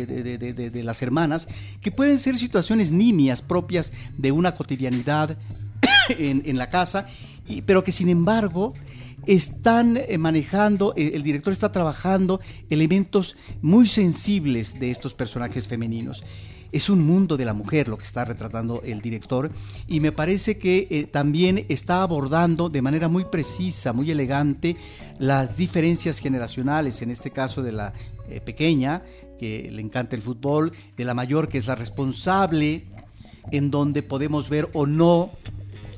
de, las hermanas que pueden ser situaciones nimias propias de una cotidianidad en, en la casa pero que sin embargo están eh, manejando, eh, el director está trabajando elementos muy sensibles de estos personajes femeninos. Es un mundo de la mujer lo que está retratando el director y me parece que eh, también está abordando de manera muy precisa, muy elegante, las diferencias generacionales, en este caso de la pequeña, que le encanta el fútbol, de la mayor, que es la responsable, en donde podemos ver o no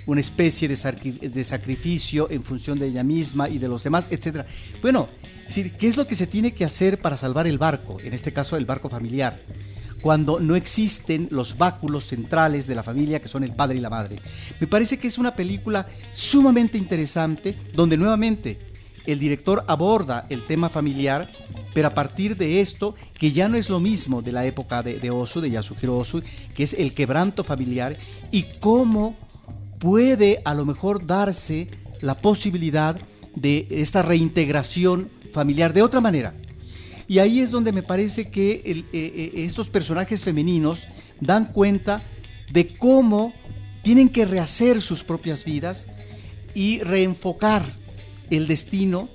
una especie de, sacrificio en función de ella misma y de los demás, etc. Bueno, ¿qué es lo que se tiene que hacer para salvar el barco? En este caso, el barco familiar cuando no existen los báculos centrales de la familia que son el padre y la madre. Me parece que es una película sumamente interesante donde nuevamente el director aborda el tema familiar, pero a partir de esto, que ya no es lo mismo de la época de, de Osu, de Yasuhiro Osu, que es el quebranto familiar y cómo puede a lo mejor darse la posibilidad de esta reintegración familiar de otra manera. Y ahí es donde me parece que eh, eh, estos personajes femeninos dan cuenta de cómo tienen que rehacer sus propias vidas y reenfocar el destino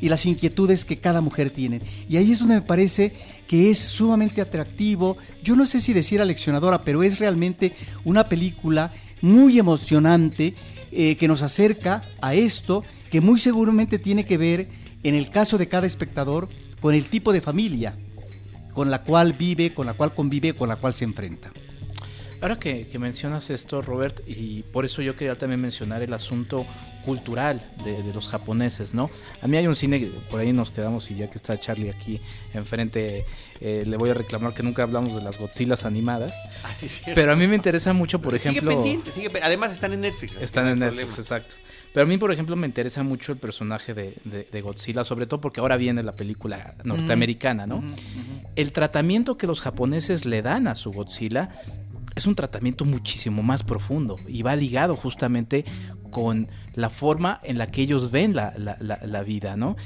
y las inquietudes que cada mujer tiene. Y ahí es donde me parece que es sumamente atractivo, yo no sé si decir aleccionadora, pero es realmente una película muy emocionante eh, que nos acerca a esto que muy seguramente tiene que ver, en el caso de cada espectador, con el tipo de familia con la cual vive, con la cual convive, con la cual se enfrenta. Ahora que, mencionas esto, Robert, y por eso yo quería también mencionar el asunto cultural de, los japoneses, ¿no? A mí hay un cine, por ahí nos quedamos y ya que está Charlie aquí enfrente, eh, le voy a reclamar que nunca hablamos de las Godzillas animadas. Ah, pero a mí me interesa mucho, por ejemplo... Sigue pendiente, sigue, además están en Netflix. Están en Netflix, exacto. Pero a mí, por ejemplo, me interesa mucho el personaje de, Godzilla, sobre todo porque ahora viene la película norteamericana, ¿no? El tratamiento que los japoneses le dan a su Godzilla es un tratamiento muchísimo más profundo y va ligado justamente con la forma en la que ellos ven la, la, vida, ¿no?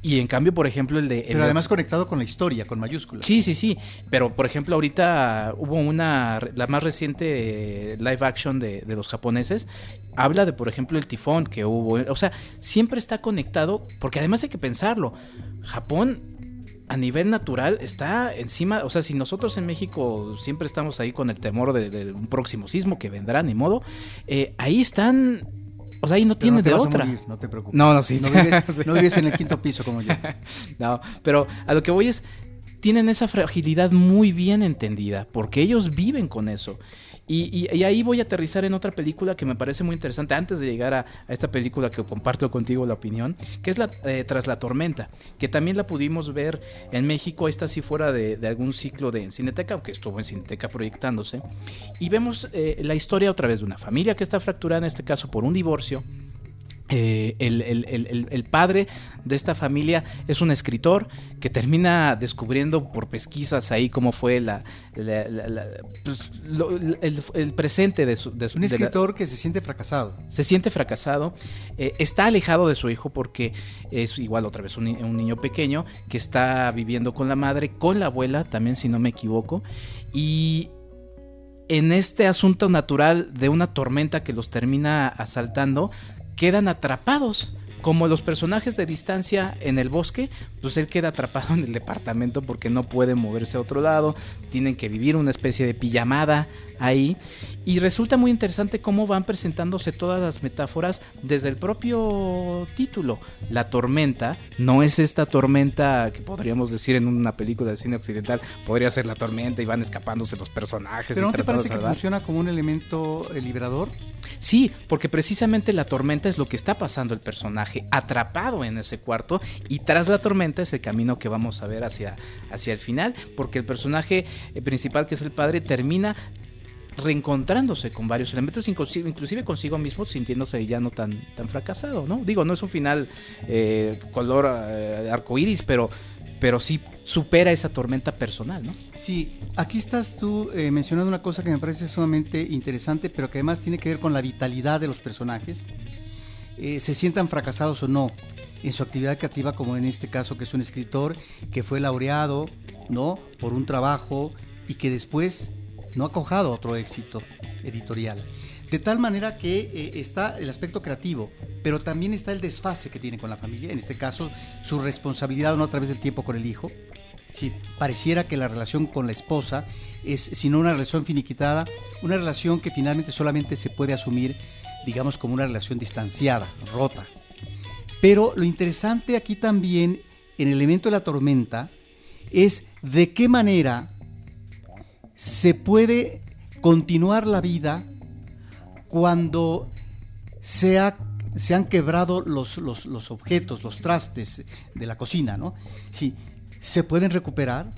Y en cambio, por ejemplo, el de... Pero además conectado con la historia, con mayúsculas. Sí, sí, sí. Pero, por ejemplo, ahorita hubo una, la más reciente live action de, de, los japoneses, habla de, por ejemplo, el tifón que hubo. O sea, siempre está conectado, porque además hay que pensarlo. Japón a nivel natural está encima, o sea, si nosotros en México siempre estamos ahí con el temor de, un próximo sismo que vendrá, ni modo, eh, ahí están o sea, ahí no tiene de otra. no te preocupes. No, no, sí. No vives, no vives, en el quinto piso como yo. no, pero a lo que voy es, tienen esa fragilidad muy bien entendida, porque ellos viven con eso. Y, ahí voy a aterrizar en otra película que me parece muy interesante antes de llegar a, esta película que comparto contigo la opinión, que es la eh, Tras la Tormenta, que también la pudimos ver en México, esta sí fuera de, algún ciclo de Cineteca, aunque estuvo en Cineteca proyectándose, y vemos eh, la historia otra vez de una familia que está fracturada en este caso por un divorcio eh, el, padre de esta familia es un escritor que termina descubriendo por pesquisas ahí cómo fue la, pues, el, presente de su... un escritor que se siente fracasado. Se siente fracasado, eh, está alejado de su hijo porque es igual otra vez un, un, niño pequeño que está viviendo con la madre, con la abuela también si no me equivoco, y en este asunto natural de una tormenta que los termina asaltando, quedan atrapados. Como los personajes de distancia en el bosque, pues él queda atrapado en el departamento porque no puede moverse a otro lado, tienen que vivir una especie de pijamada ahí. Y resulta muy interesante cómo van presentándose todas las metáforas desde el propio título. La tormenta no es esta tormenta que podríamos decir en una película de cine occidental, podría ser la tormenta y van escapándose los personajes. ¿Pero no te parece que funciona como un elemento eh, liberador? Sí, porque precisamente la tormenta es lo que está pasando el personaje, atrapado en ese cuarto y tras la tormenta es el camino que vamos a ver hacia, hacia el final, porque el personaje eh, principal, que es el padre, termina reencontrándose con varios elementos, inclusive consigo mismo, sintiéndose ya no tan, tan fracasado, ¿no? Digo, no es un final eh, color eh, arcoíris, pero, pero sí supera esa tormenta personal, ¿no? Sí, aquí estás tú eh, mencionando una cosa que me parece sumamente interesante, pero que además tiene que ver con la vitalidad de los personajes, eh, se sientan fracasados o no en su actividad creativa, como en este caso que es un escritor que fue laureado, ¿no? Por un trabajo y que después no ha cojado otro éxito editorial. De tal manera que eh, está el aspecto creativo, pero también está el desfase que tiene con la familia, en este caso su responsabilidad no a través del tiempo con el hijo. Si pareciera que la relación con la esposa es, sino una relación finiquitada, una relación que finalmente solamente se puede asumir, digamos, como una relación distanciada, rota. Pero lo interesante aquí también, en el elemento de la tormenta, es de qué manera se puede continuar la vida cuando se, se han quebrado los, los, objetos, los trastes de la cocina, ¿no? Se pueden recuperar,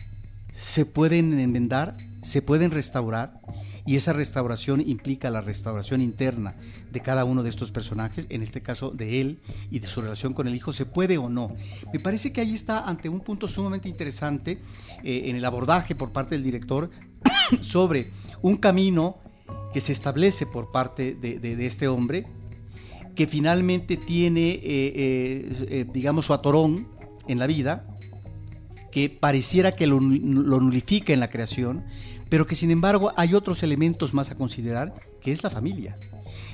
se pueden enmendar, se pueden restaurar, y esa restauración implica la restauración interna de cada uno de estos personajes, en este caso de él y de su relación con el hijo, se puede o no. Me parece que ahí está ante un punto sumamente interesante eh, en el abordaje por parte del director sobre un camino que se establece por parte de, este hombre, que finalmente tiene, eh, eh, digamos, su atorón en la vida, que pareciera que lo, lo nulifica en la creación, pero que sin embargo hay otros elementos más a considerar, que es la familia.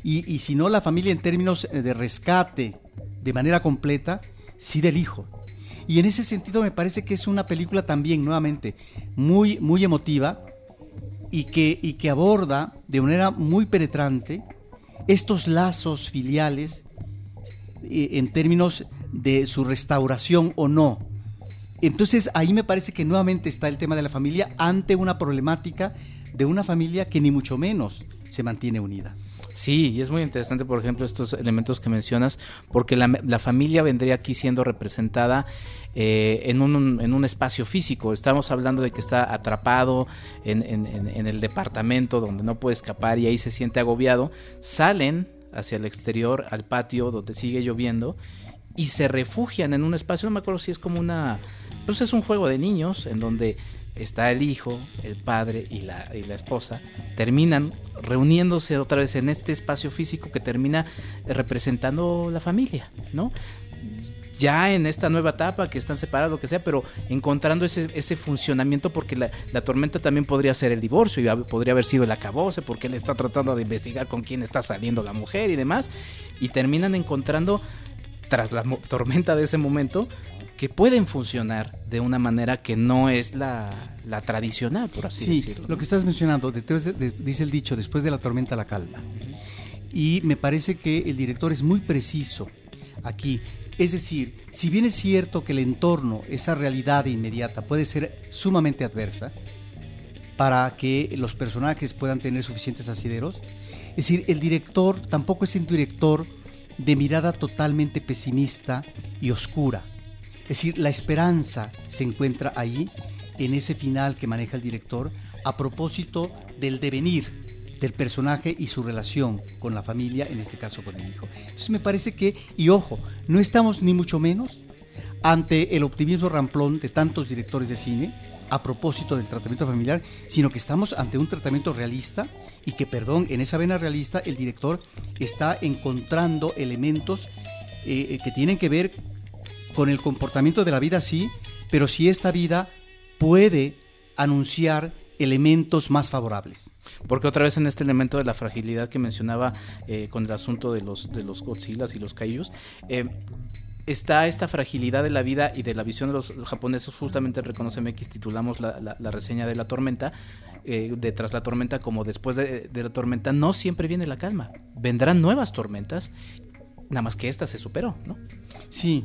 Y, si no la familia en términos eh, de rescate de manera completa, sí del hijo. Y en ese sentido me parece que es una película también, nuevamente, muy, muy emotiva y que, y que aborda de manera muy penetrante estos lazos filiales eh, en términos de su restauración o no entonces ahí me parece que nuevamente está el tema de la familia ante una problemática de una familia que ni mucho menos se mantiene unida. Sí, y es muy interesante, por ejemplo, estos elementos que mencionas, porque la, familia vendría aquí siendo representada eh, en, un, en, un, espacio físico. Estamos hablando de que está atrapado en, en, el departamento donde no puede escapar y ahí se siente agobiado. Salen hacia el exterior, al patio donde sigue lloviendo, y se refugian en un espacio, no me acuerdo si es como una pues es un juego de niños en donde está el hijo, el padre y la, y la esposa, terminan reuniéndose otra vez en este espacio físico que termina representando la familia, ¿no? ya en esta nueva etapa que están separados, lo que sea, pero encontrando ese, ese funcionamiento porque la, la, tormenta también podría ser el divorcio y podría haber sido el acabose porque él está tratando de investigar con quién está saliendo la mujer y demás, y terminan encontrando, tras la tormenta de ese momento, que pueden funcionar de una manera que no es la, tradicional, por así decirlo. Lo que estás mencionando, dice el dicho, después de la tormenta la calma. Y me parece que el director es muy preciso aquí. Es decir, si bien es cierto que el entorno, esa realidad inmediata, puede ser sumamente adversa para que los personajes puedan tener suficientes asideros, es decir, el director tampoco es un director de mirada totalmente pesimista y oscura es decir, la esperanza se encuentra ahí, en ese final que maneja el director, a propósito del devenir del personaje y su relación con la familia, en este caso con el hijo. Entonces me parece que, y ojo, no estamos ni mucho menos ante el optimismo ramplón de tantos directores de cine a propósito del tratamiento familiar, sino que estamos ante un tratamiento realista y que, perdón, en esa vena realista el director está encontrando elementos eh, que tienen que ver con el comportamiento de la vida sí, pero si esta vida puede anunciar elementos más favorables. Porque otra vez en este elemento de la fragilidad que mencionaba eh, con el asunto de los, de los Godzillas y los Kaijus, eh, está esta fragilidad de la vida y de la visión de los, japoneses. Justamente Reconoce MX titulamos la, la, reseña de la tormenta, eh, de tras la tormenta, como después de, la tormenta, no siempre viene la calma. Vendrán nuevas tormentas, nada más que esta se superó, ¿no? Sí.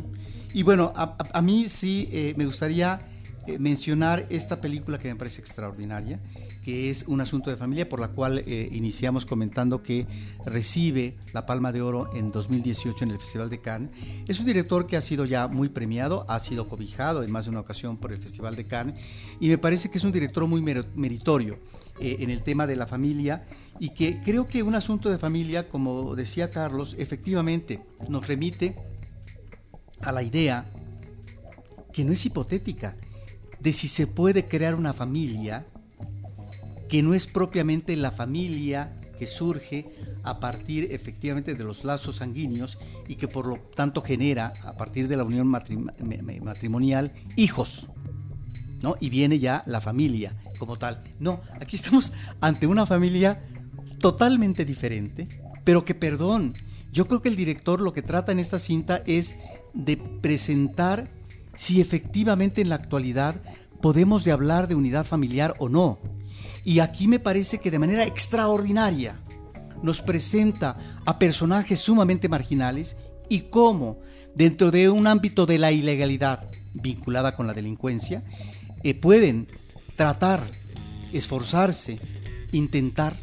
Y bueno, a, mí sí eh, me gustaría eh, mencionar esta película que me parece extraordinaria, que es Un asunto de familia, por la cual eh, iniciamos comentando que recibe la Palma de Oro en 2018 en el Festival de Cannes. Es un director que ha sido ya muy premiado, ha sido cobijado en más de una ocasión por el Festival de Cannes, y me parece que es un director muy meritorio en el tema de la familia y que creo que un asunto de familia, como decía Carlos, efectivamente nos remite a la idea, que no es hipotética, de si se puede crear una familia que no es propiamente la familia que surge a partir efectivamente de los lazos sanguíneos y que por lo tanto genera a partir de la unión matrimonial hijos, ¿no? Y viene ya la familia como tal. No, aquí estamos ante una familia totalmente diferente, pero que perdón, yo creo que el director lo que trata en esta cinta es de presentar si efectivamente en la actualidad podemos de hablar de unidad familiar o no. Y aquí me parece que de manera extraordinaria nos presenta a personajes sumamente marginales y cómo dentro de un ámbito de la ilegalidad vinculada con la delincuencia eh, pueden tratar, esforzarse, intentar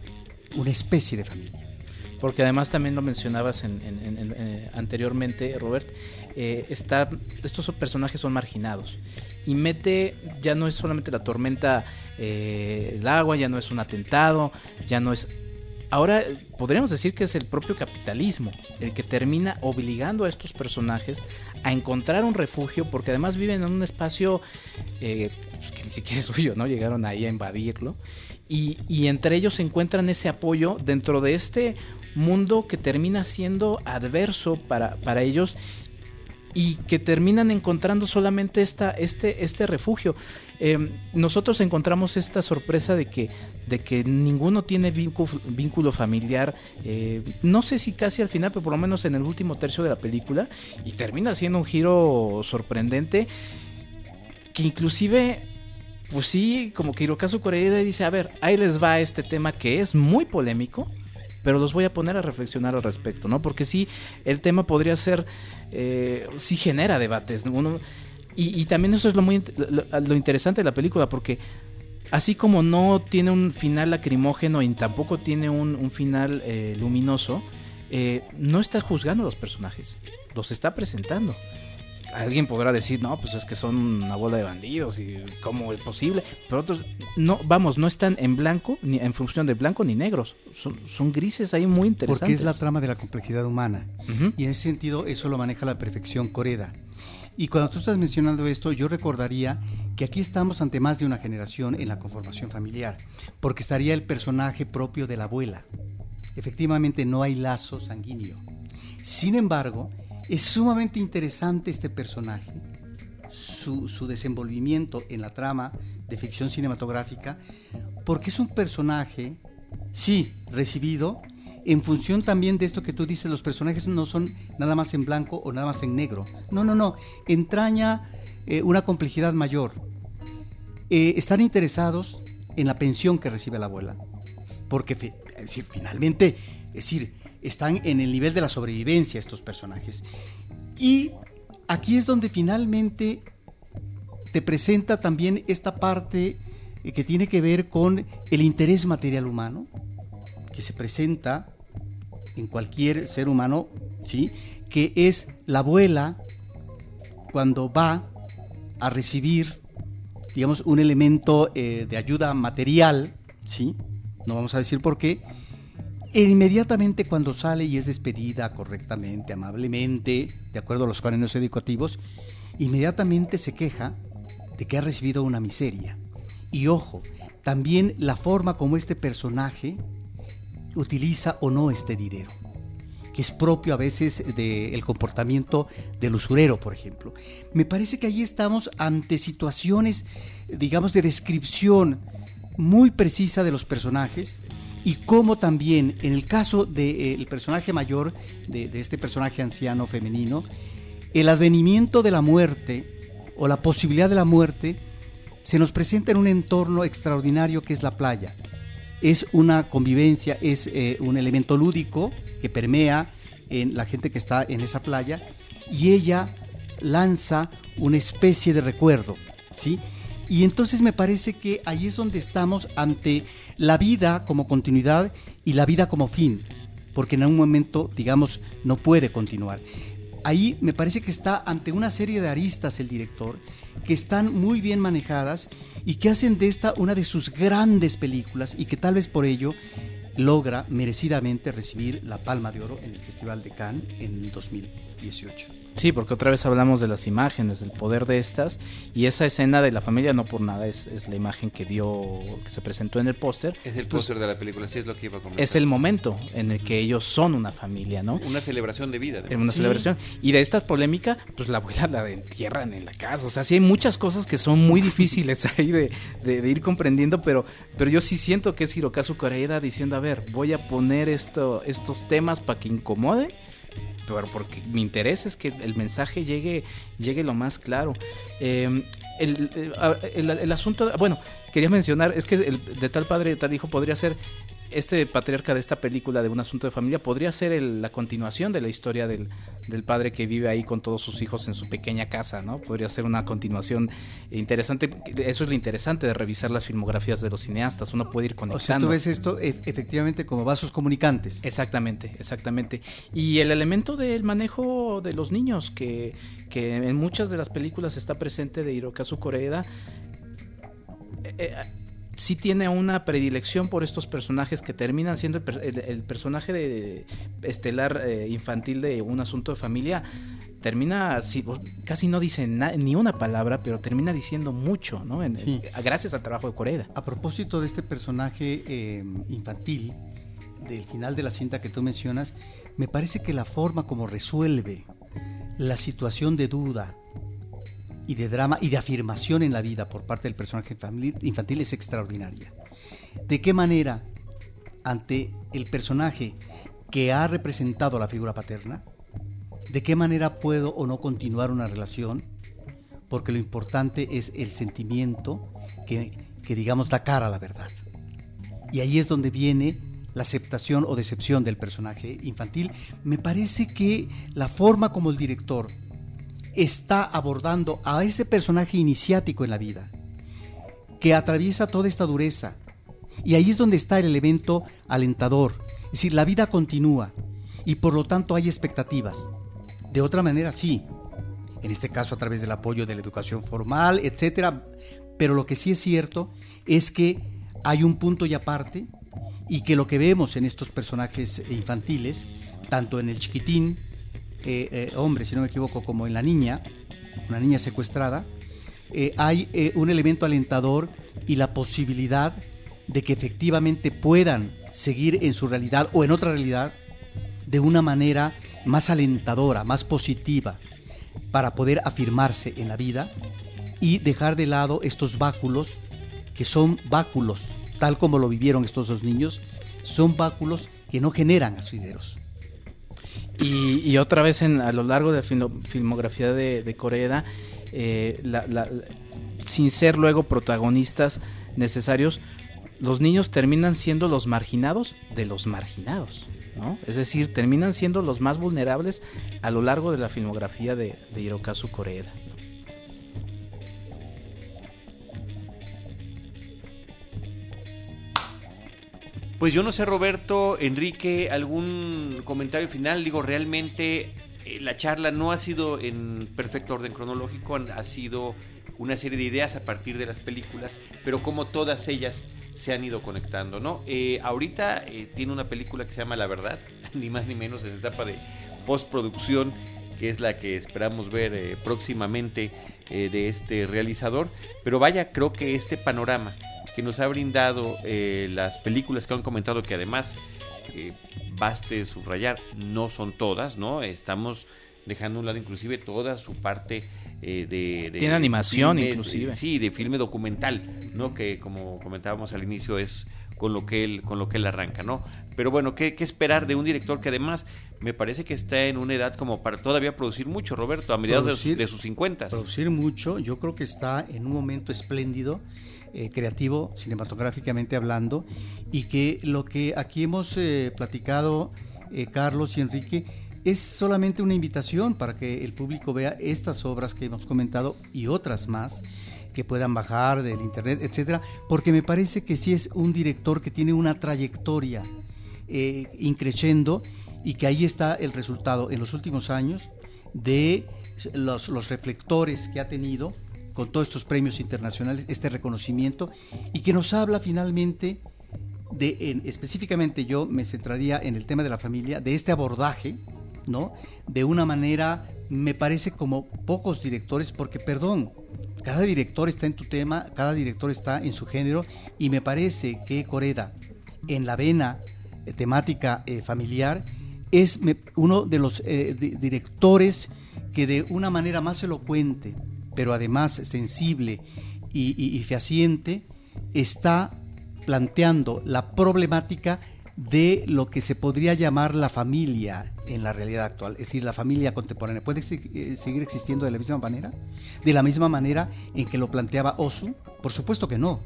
una especie de familia. Porque además también lo mencionabas eh, anteriormente, Robert, eh, está, estos personajes son marginados y mete, ya no es solamente la tormenta, eh, el agua, ya no es un atentado, ya no es... Ahora podríamos decir que es el propio capitalismo el que termina obligando a estos personajes a encontrar un refugio porque además viven en un espacio eh, pues, que ni siquiera es suyo, ¿no? Llegaron ahí a invadirlo y, y entre ellos se encuentran ese apoyo dentro de este mundo que termina siendo adverso para, para ellos y que terminan encontrando solamente esta, este, este refugio. Eh, nosotros encontramos esta sorpresa de que, de que ninguno tiene vínculo, familiar, eh, no sé si casi al final, pero por lo menos en el último tercio de la película, y termina siendo un giro sorprendente que inclusive pues sí, como que Hirokazu Koreeda dice, a ver, ahí les va este tema que es muy polémico, pero los voy a poner a reflexionar al respecto, ¿no? Porque sí, el tema podría ser, eh, sí genera debates, Uno, y, también eso es lo, muy, lo, interesante de la película, porque así como no tiene un final lacrimógeno y tampoco tiene un, final eh, luminoso, eh, no está juzgando a los personajes, los está presentando alguien podrá decir, no, pues es que son una bola de bandidos y cómo es posible. Pero otros, no, vamos, no están en blanco, ni en función de blanco ni negros. Son, grises ahí muy interesantes. Porque es la trama de la complejidad humana. Y en ese sentido, eso lo maneja la perfección Coreda. Y cuando tú estás mencionando esto, yo recordaría que aquí estamos ante más de una generación en la conformación familiar, porque estaría el personaje propio de la abuela. Efectivamente, no hay lazo sanguíneo. Sin embargo, es sumamente interesante este personaje, su, desenvolvimiento en la trama de ficción cinematográfica, porque es un personaje, sí, recibido, en función también de esto que tú dices, los personajes no son nada más en blanco o nada más en negro. No, no, no, entraña eh, una complejidad mayor. Eh, están interesados en la pensión que recibe la abuela, porque finalmente, es decir, están en el nivel de la sobrevivencia estos personajes. Y aquí es donde finalmente te presenta también esta parte eh, que tiene que ver con el interés material humano, que se presenta en cualquier ser humano, ¿sí? que es la abuela cuando va a recibir, digamos, un elemento eh, de ayuda material, ¿sí? no vamos a decir por qué, e inmediatamente cuando sale y es despedida correctamente, amablemente, de acuerdo a los cuadernos educativos, inmediatamente se queja de que ha recibido una miseria. Y ojo, también la forma como este personaje utiliza o no este dinero, que es propio a veces del comportamiento del usurero, por ejemplo. Me parece que ahí estamos ante situaciones, digamos, de descripción muy precisa de los personajes, y cómo también en el caso del eh, personaje mayor, de, este personaje anciano femenino, el advenimiento de la muerte o la posibilidad de la muerte se nos presenta en un entorno extraordinario que es la playa. Es una convivencia, es eh, un elemento lúdico que permea en la gente que está en esa playa y ella lanza una especie de recuerdo, ¿sí? Y entonces me parece que ahí es donde estamos ante la vida como continuidad y la vida como fin, porque en algún momento, digamos, no puede continuar. Ahí me parece que está ante una serie de aristas el director que están muy bien manejadas y que hacen de esta una de sus grandes películas y que tal vez por ello logra merecidamente recibir la Palma de Oro en el Festival de Cannes en 2000. 18. Sí, porque otra vez hablamos de las imágenes, del poder de estas, y esa escena de la familia no por nada es, es la imagen que dio, que se presentó en el póster. Es el Pues, póster de la película, sí es lo que iba a comentar. es el momento en el que ellos son una familia, ¿no? Una celebración de vida. Además. una celebración. Y de esta polémica, pues la abuela la entierran en la casa. O sea, sí hay muchas cosas que son muy difíciles ahí de, de- de ir comprendiendo, pero, pero yo sí siento que es Hirokazu Koreeda diciendo, a ver, voy a poner esto, estos temas para que incomode, pero porque mi interés es que el mensaje llegue, llegue lo más claro. Eh, el, el- asunto, bueno, quería mencionar, es que de tal padre, tal hijo podría ser este patriarca de esta película de un asunto de familia podría ser el- la continuación de la historia del, del padre que vive ahí con todos sus hijos en su pequeña casa, ¿no? Podría ser una continuación interesante. Eso es lo interesante de revisar las filmografías de los cineastas. Uno puede ir O conectando. sea, tú ves esto e- efectivamente como vasos comunicantes. Exactamente, exactamente. Y el elemento del manejo de los niños, que, que en muchas de las películas está presente de Hirokazu Koreeda, eh, eh, sí tiene una predilección por estos personajes que terminan siendo el, per- el- el personaje de estelar eh, infantil de un asunto de familia. Termina, casi no dice na- ni una palabra, pero termina diciendo mucho, ¿no? En- Sí. gracias al trabajo de Koreeda. A propósito de este personaje eh, infantil, del final de la cinta que tú mencionas, me parece que la forma como resuelve la situación de duda y de drama y de afirmación en la vida por parte del personaje infantil es extraordinaria. ¿De qué manera ante el personaje que ha representado la figura paterna, de qué manera puedo o no continuar una relación? Porque lo importante es el sentimiento que, que digamos da cara a la verdad. Y ahí es donde viene la aceptación o decepción del personaje infantil. Me parece que la forma como el director está abordando a ese personaje iniciático en la vida, que atraviesa toda esta dureza, y ahí es donde está el elemento alentador. Es decir, la vida continúa y por lo tanto hay expectativas. De otra manera, sí. En este caso a través del apoyo de la educación formal, etcétera. Pero lo que sí es cierto es que hay un punto y aparte y que lo que vemos en estos personajes infantiles, tanto en el chiquitín, eh, eh, hombre, si no me equivoco, como en la niña, una niña secuestrada, eh, hay un elemento alentador y la posibilidad de que efectivamente puedan seguir en su realidad o en otra realidad de una manera más alentadora, más positiva, para poder afirmarse en la vida y dejar de lado estos báculos que son báculos, tal como lo vivieron estos dos niños, son báculos que no generan asideros. Y, y otra vez en, a lo largo de la filmografía de, de Koreeda, eh, la- sin ser luego protagonistas necesarios, los niños terminan siendo los marginados de los marginados. ¿no? Es decir, terminan siendo los más vulnerables a lo largo de la filmografía de, de Hirokazu Koreeda. Pues yo no sé, Roberto, Enrique, algún comentario final. Digo, realmente eh, la charla no ha sido en perfecto orden cronológico, ha sido una serie de ideas a partir de las películas, pero como todas ellas se han ido conectando, ¿no? Eh, ahorita eh, tiene una película que se llama La Verdad, ni más ni menos en etapa de postproducción, que es la que esperamos ver eh, próximamente eh, de este realizador. Pero vaya, creo que este panorama que nos ha brindado eh, las películas que han comentado, que además, eh, baste subrayar, no son todas, ¿no? Estamos dejando a un lado inclusive toda su parte eh, de, de Tiene animación, filmes, inclusive. eh, sí, de filme documental, ¿no? Que como comentábamos al inicio es con lo que él, con lo que él arranca, ¿no? Pero bueno, ¿qué, qué esperar de un director que además me parece que está en una edad como para todavía producir mucho, Roberto, a mediados de sus- de sus 50? Producir mucho, yo creo que está en un momento espléndido, eh, creativo, cinematográficamente hablando, y que lo que aquí hemos eh, platicado, eh, Carlos y Enrique, es solamente una invitación para que el público vea estas obras que hemos comentado y otras más que puedan bajar del internet, etcétera, porque me parece que sí es un director que tiene una trayectoria eh, increciendo y que ahí está el resultado en los últimos años de los, los reflectores que ha tenido con todos estos premios internacionales, este reconocimiento, y que nos habla finalmente de, en- específicamente yo me centraría en el tema de la familia, de este abordaje ¿no? De una manera, me parece como pocos directores, porque perdón, cada director está en tu tema, cada director está en su género, y me parece que Coreda, en la vena eh, temática eh, familiar, es uno de los eh, directores que de una manera más elocuente, pero además sensible y, fehaciente, está planteando la problemática de lo que se podría llamar la familia en la realidad actual, es decir, la familia contemporánea. ¿Puede eh, seguir existiendo de la misma manera? ¿De la misma manera en que lo planteaba Osu? Por supuesto que no.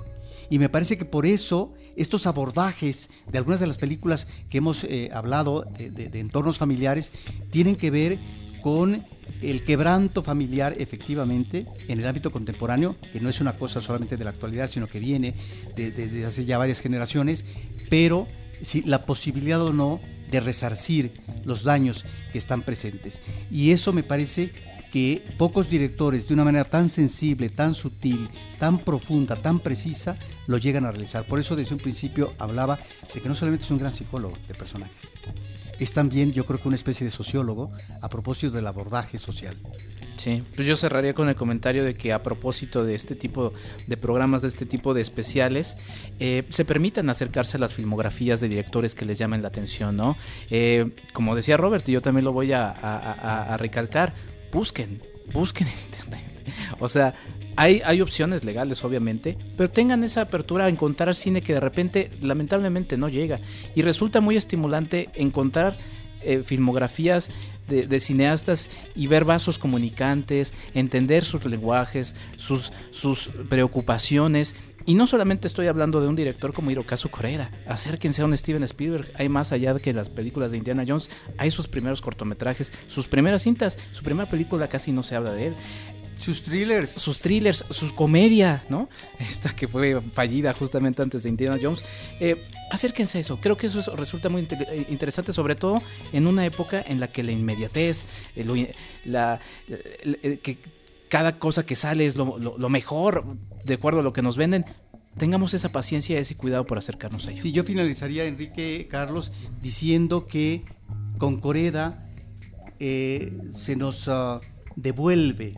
Y me parece que por eso estos abordajes de algunas de las películas que hemos eh, hablado de entornos familiares tienen que ver con el quebranto familiar efectivamente en el ámbito contemporáneo, que no es una cosa solamente de la actualidad, sino que viene desde hace ya varias generaciones, pero si la posibilidad o no de resarcir los daños que están presentes. Y eso me parece que pocos directores de una manera tan sensible, tan sutil, tan profunda, tan precisa, lo llegan a realizar. Por eso desde un principio hablaba de que no solamente es un gran psicólogo de personajes, es también yo creo que una especie de sociólogo a propósito del abordaje social. Sí, pues yo cerraría con el comentario de que a propósito de este tipo de programas, de este tipo de especiales, eh, se permitan acercarse a las filmografías de directores que les llamen la atención, ¿no? Eh, como decía Robert, y yo también lo voy a, a recalcar, busquen, busquen en internet. O sea, hay, hay opciones legales, obviamente, pero tengan esa apertura a encontrar cine que de repente, lamentablemente, no llega. Y resulta muy estimulante encontrar eh, filmografías de, cineastas y ver vasos comunicantes, entender sus lenguajes, sus, preocupaciones. Y no solamente estoy hablando de un director como Hirokazu Koreeda, acérquense a un Steven Spielberg, hay más allá de que las películas de Indiana Jones, hay sus primeros cortometrajes, sus primeras cintas, su primera película casi no se habla de él. Sus thrillers. Sus thrillers, su comedia, ¿no? Esta que fue fallida justamente antes de Indiana Jones. Eh, acérquense a eso. Creo que eso resulta muy eh, interesante, sobre todo en una época en la que la inmediatez, eh, la, que cada cosa que sale es lo, mejor, de acuerdo a lo que nos venden tengamos esa paciencia y ese cuidado por acercarnos a ello. Sí, yo finalizaría, Enrique Carlos, diciendo que con Coreda se nos ah, devuelve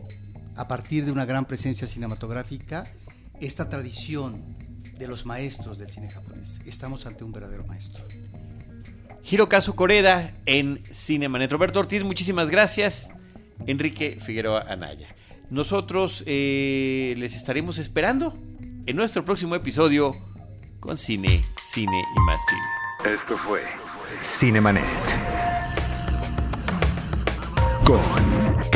a partir de una gran presencia cinematográfica, esta tradición de los maestros del cine japonés. Estamos ante un verdadero maestro. Hirokazu Koreda en Cinemanet. Roberto Ortiz, muchísimas gracias. Enrique Figueroa Anaya. Nosotros eh, les estaremos esperando en nuestro próximo episodio con Cine, Cine y más Cine. Esto fue Cinemanet. Con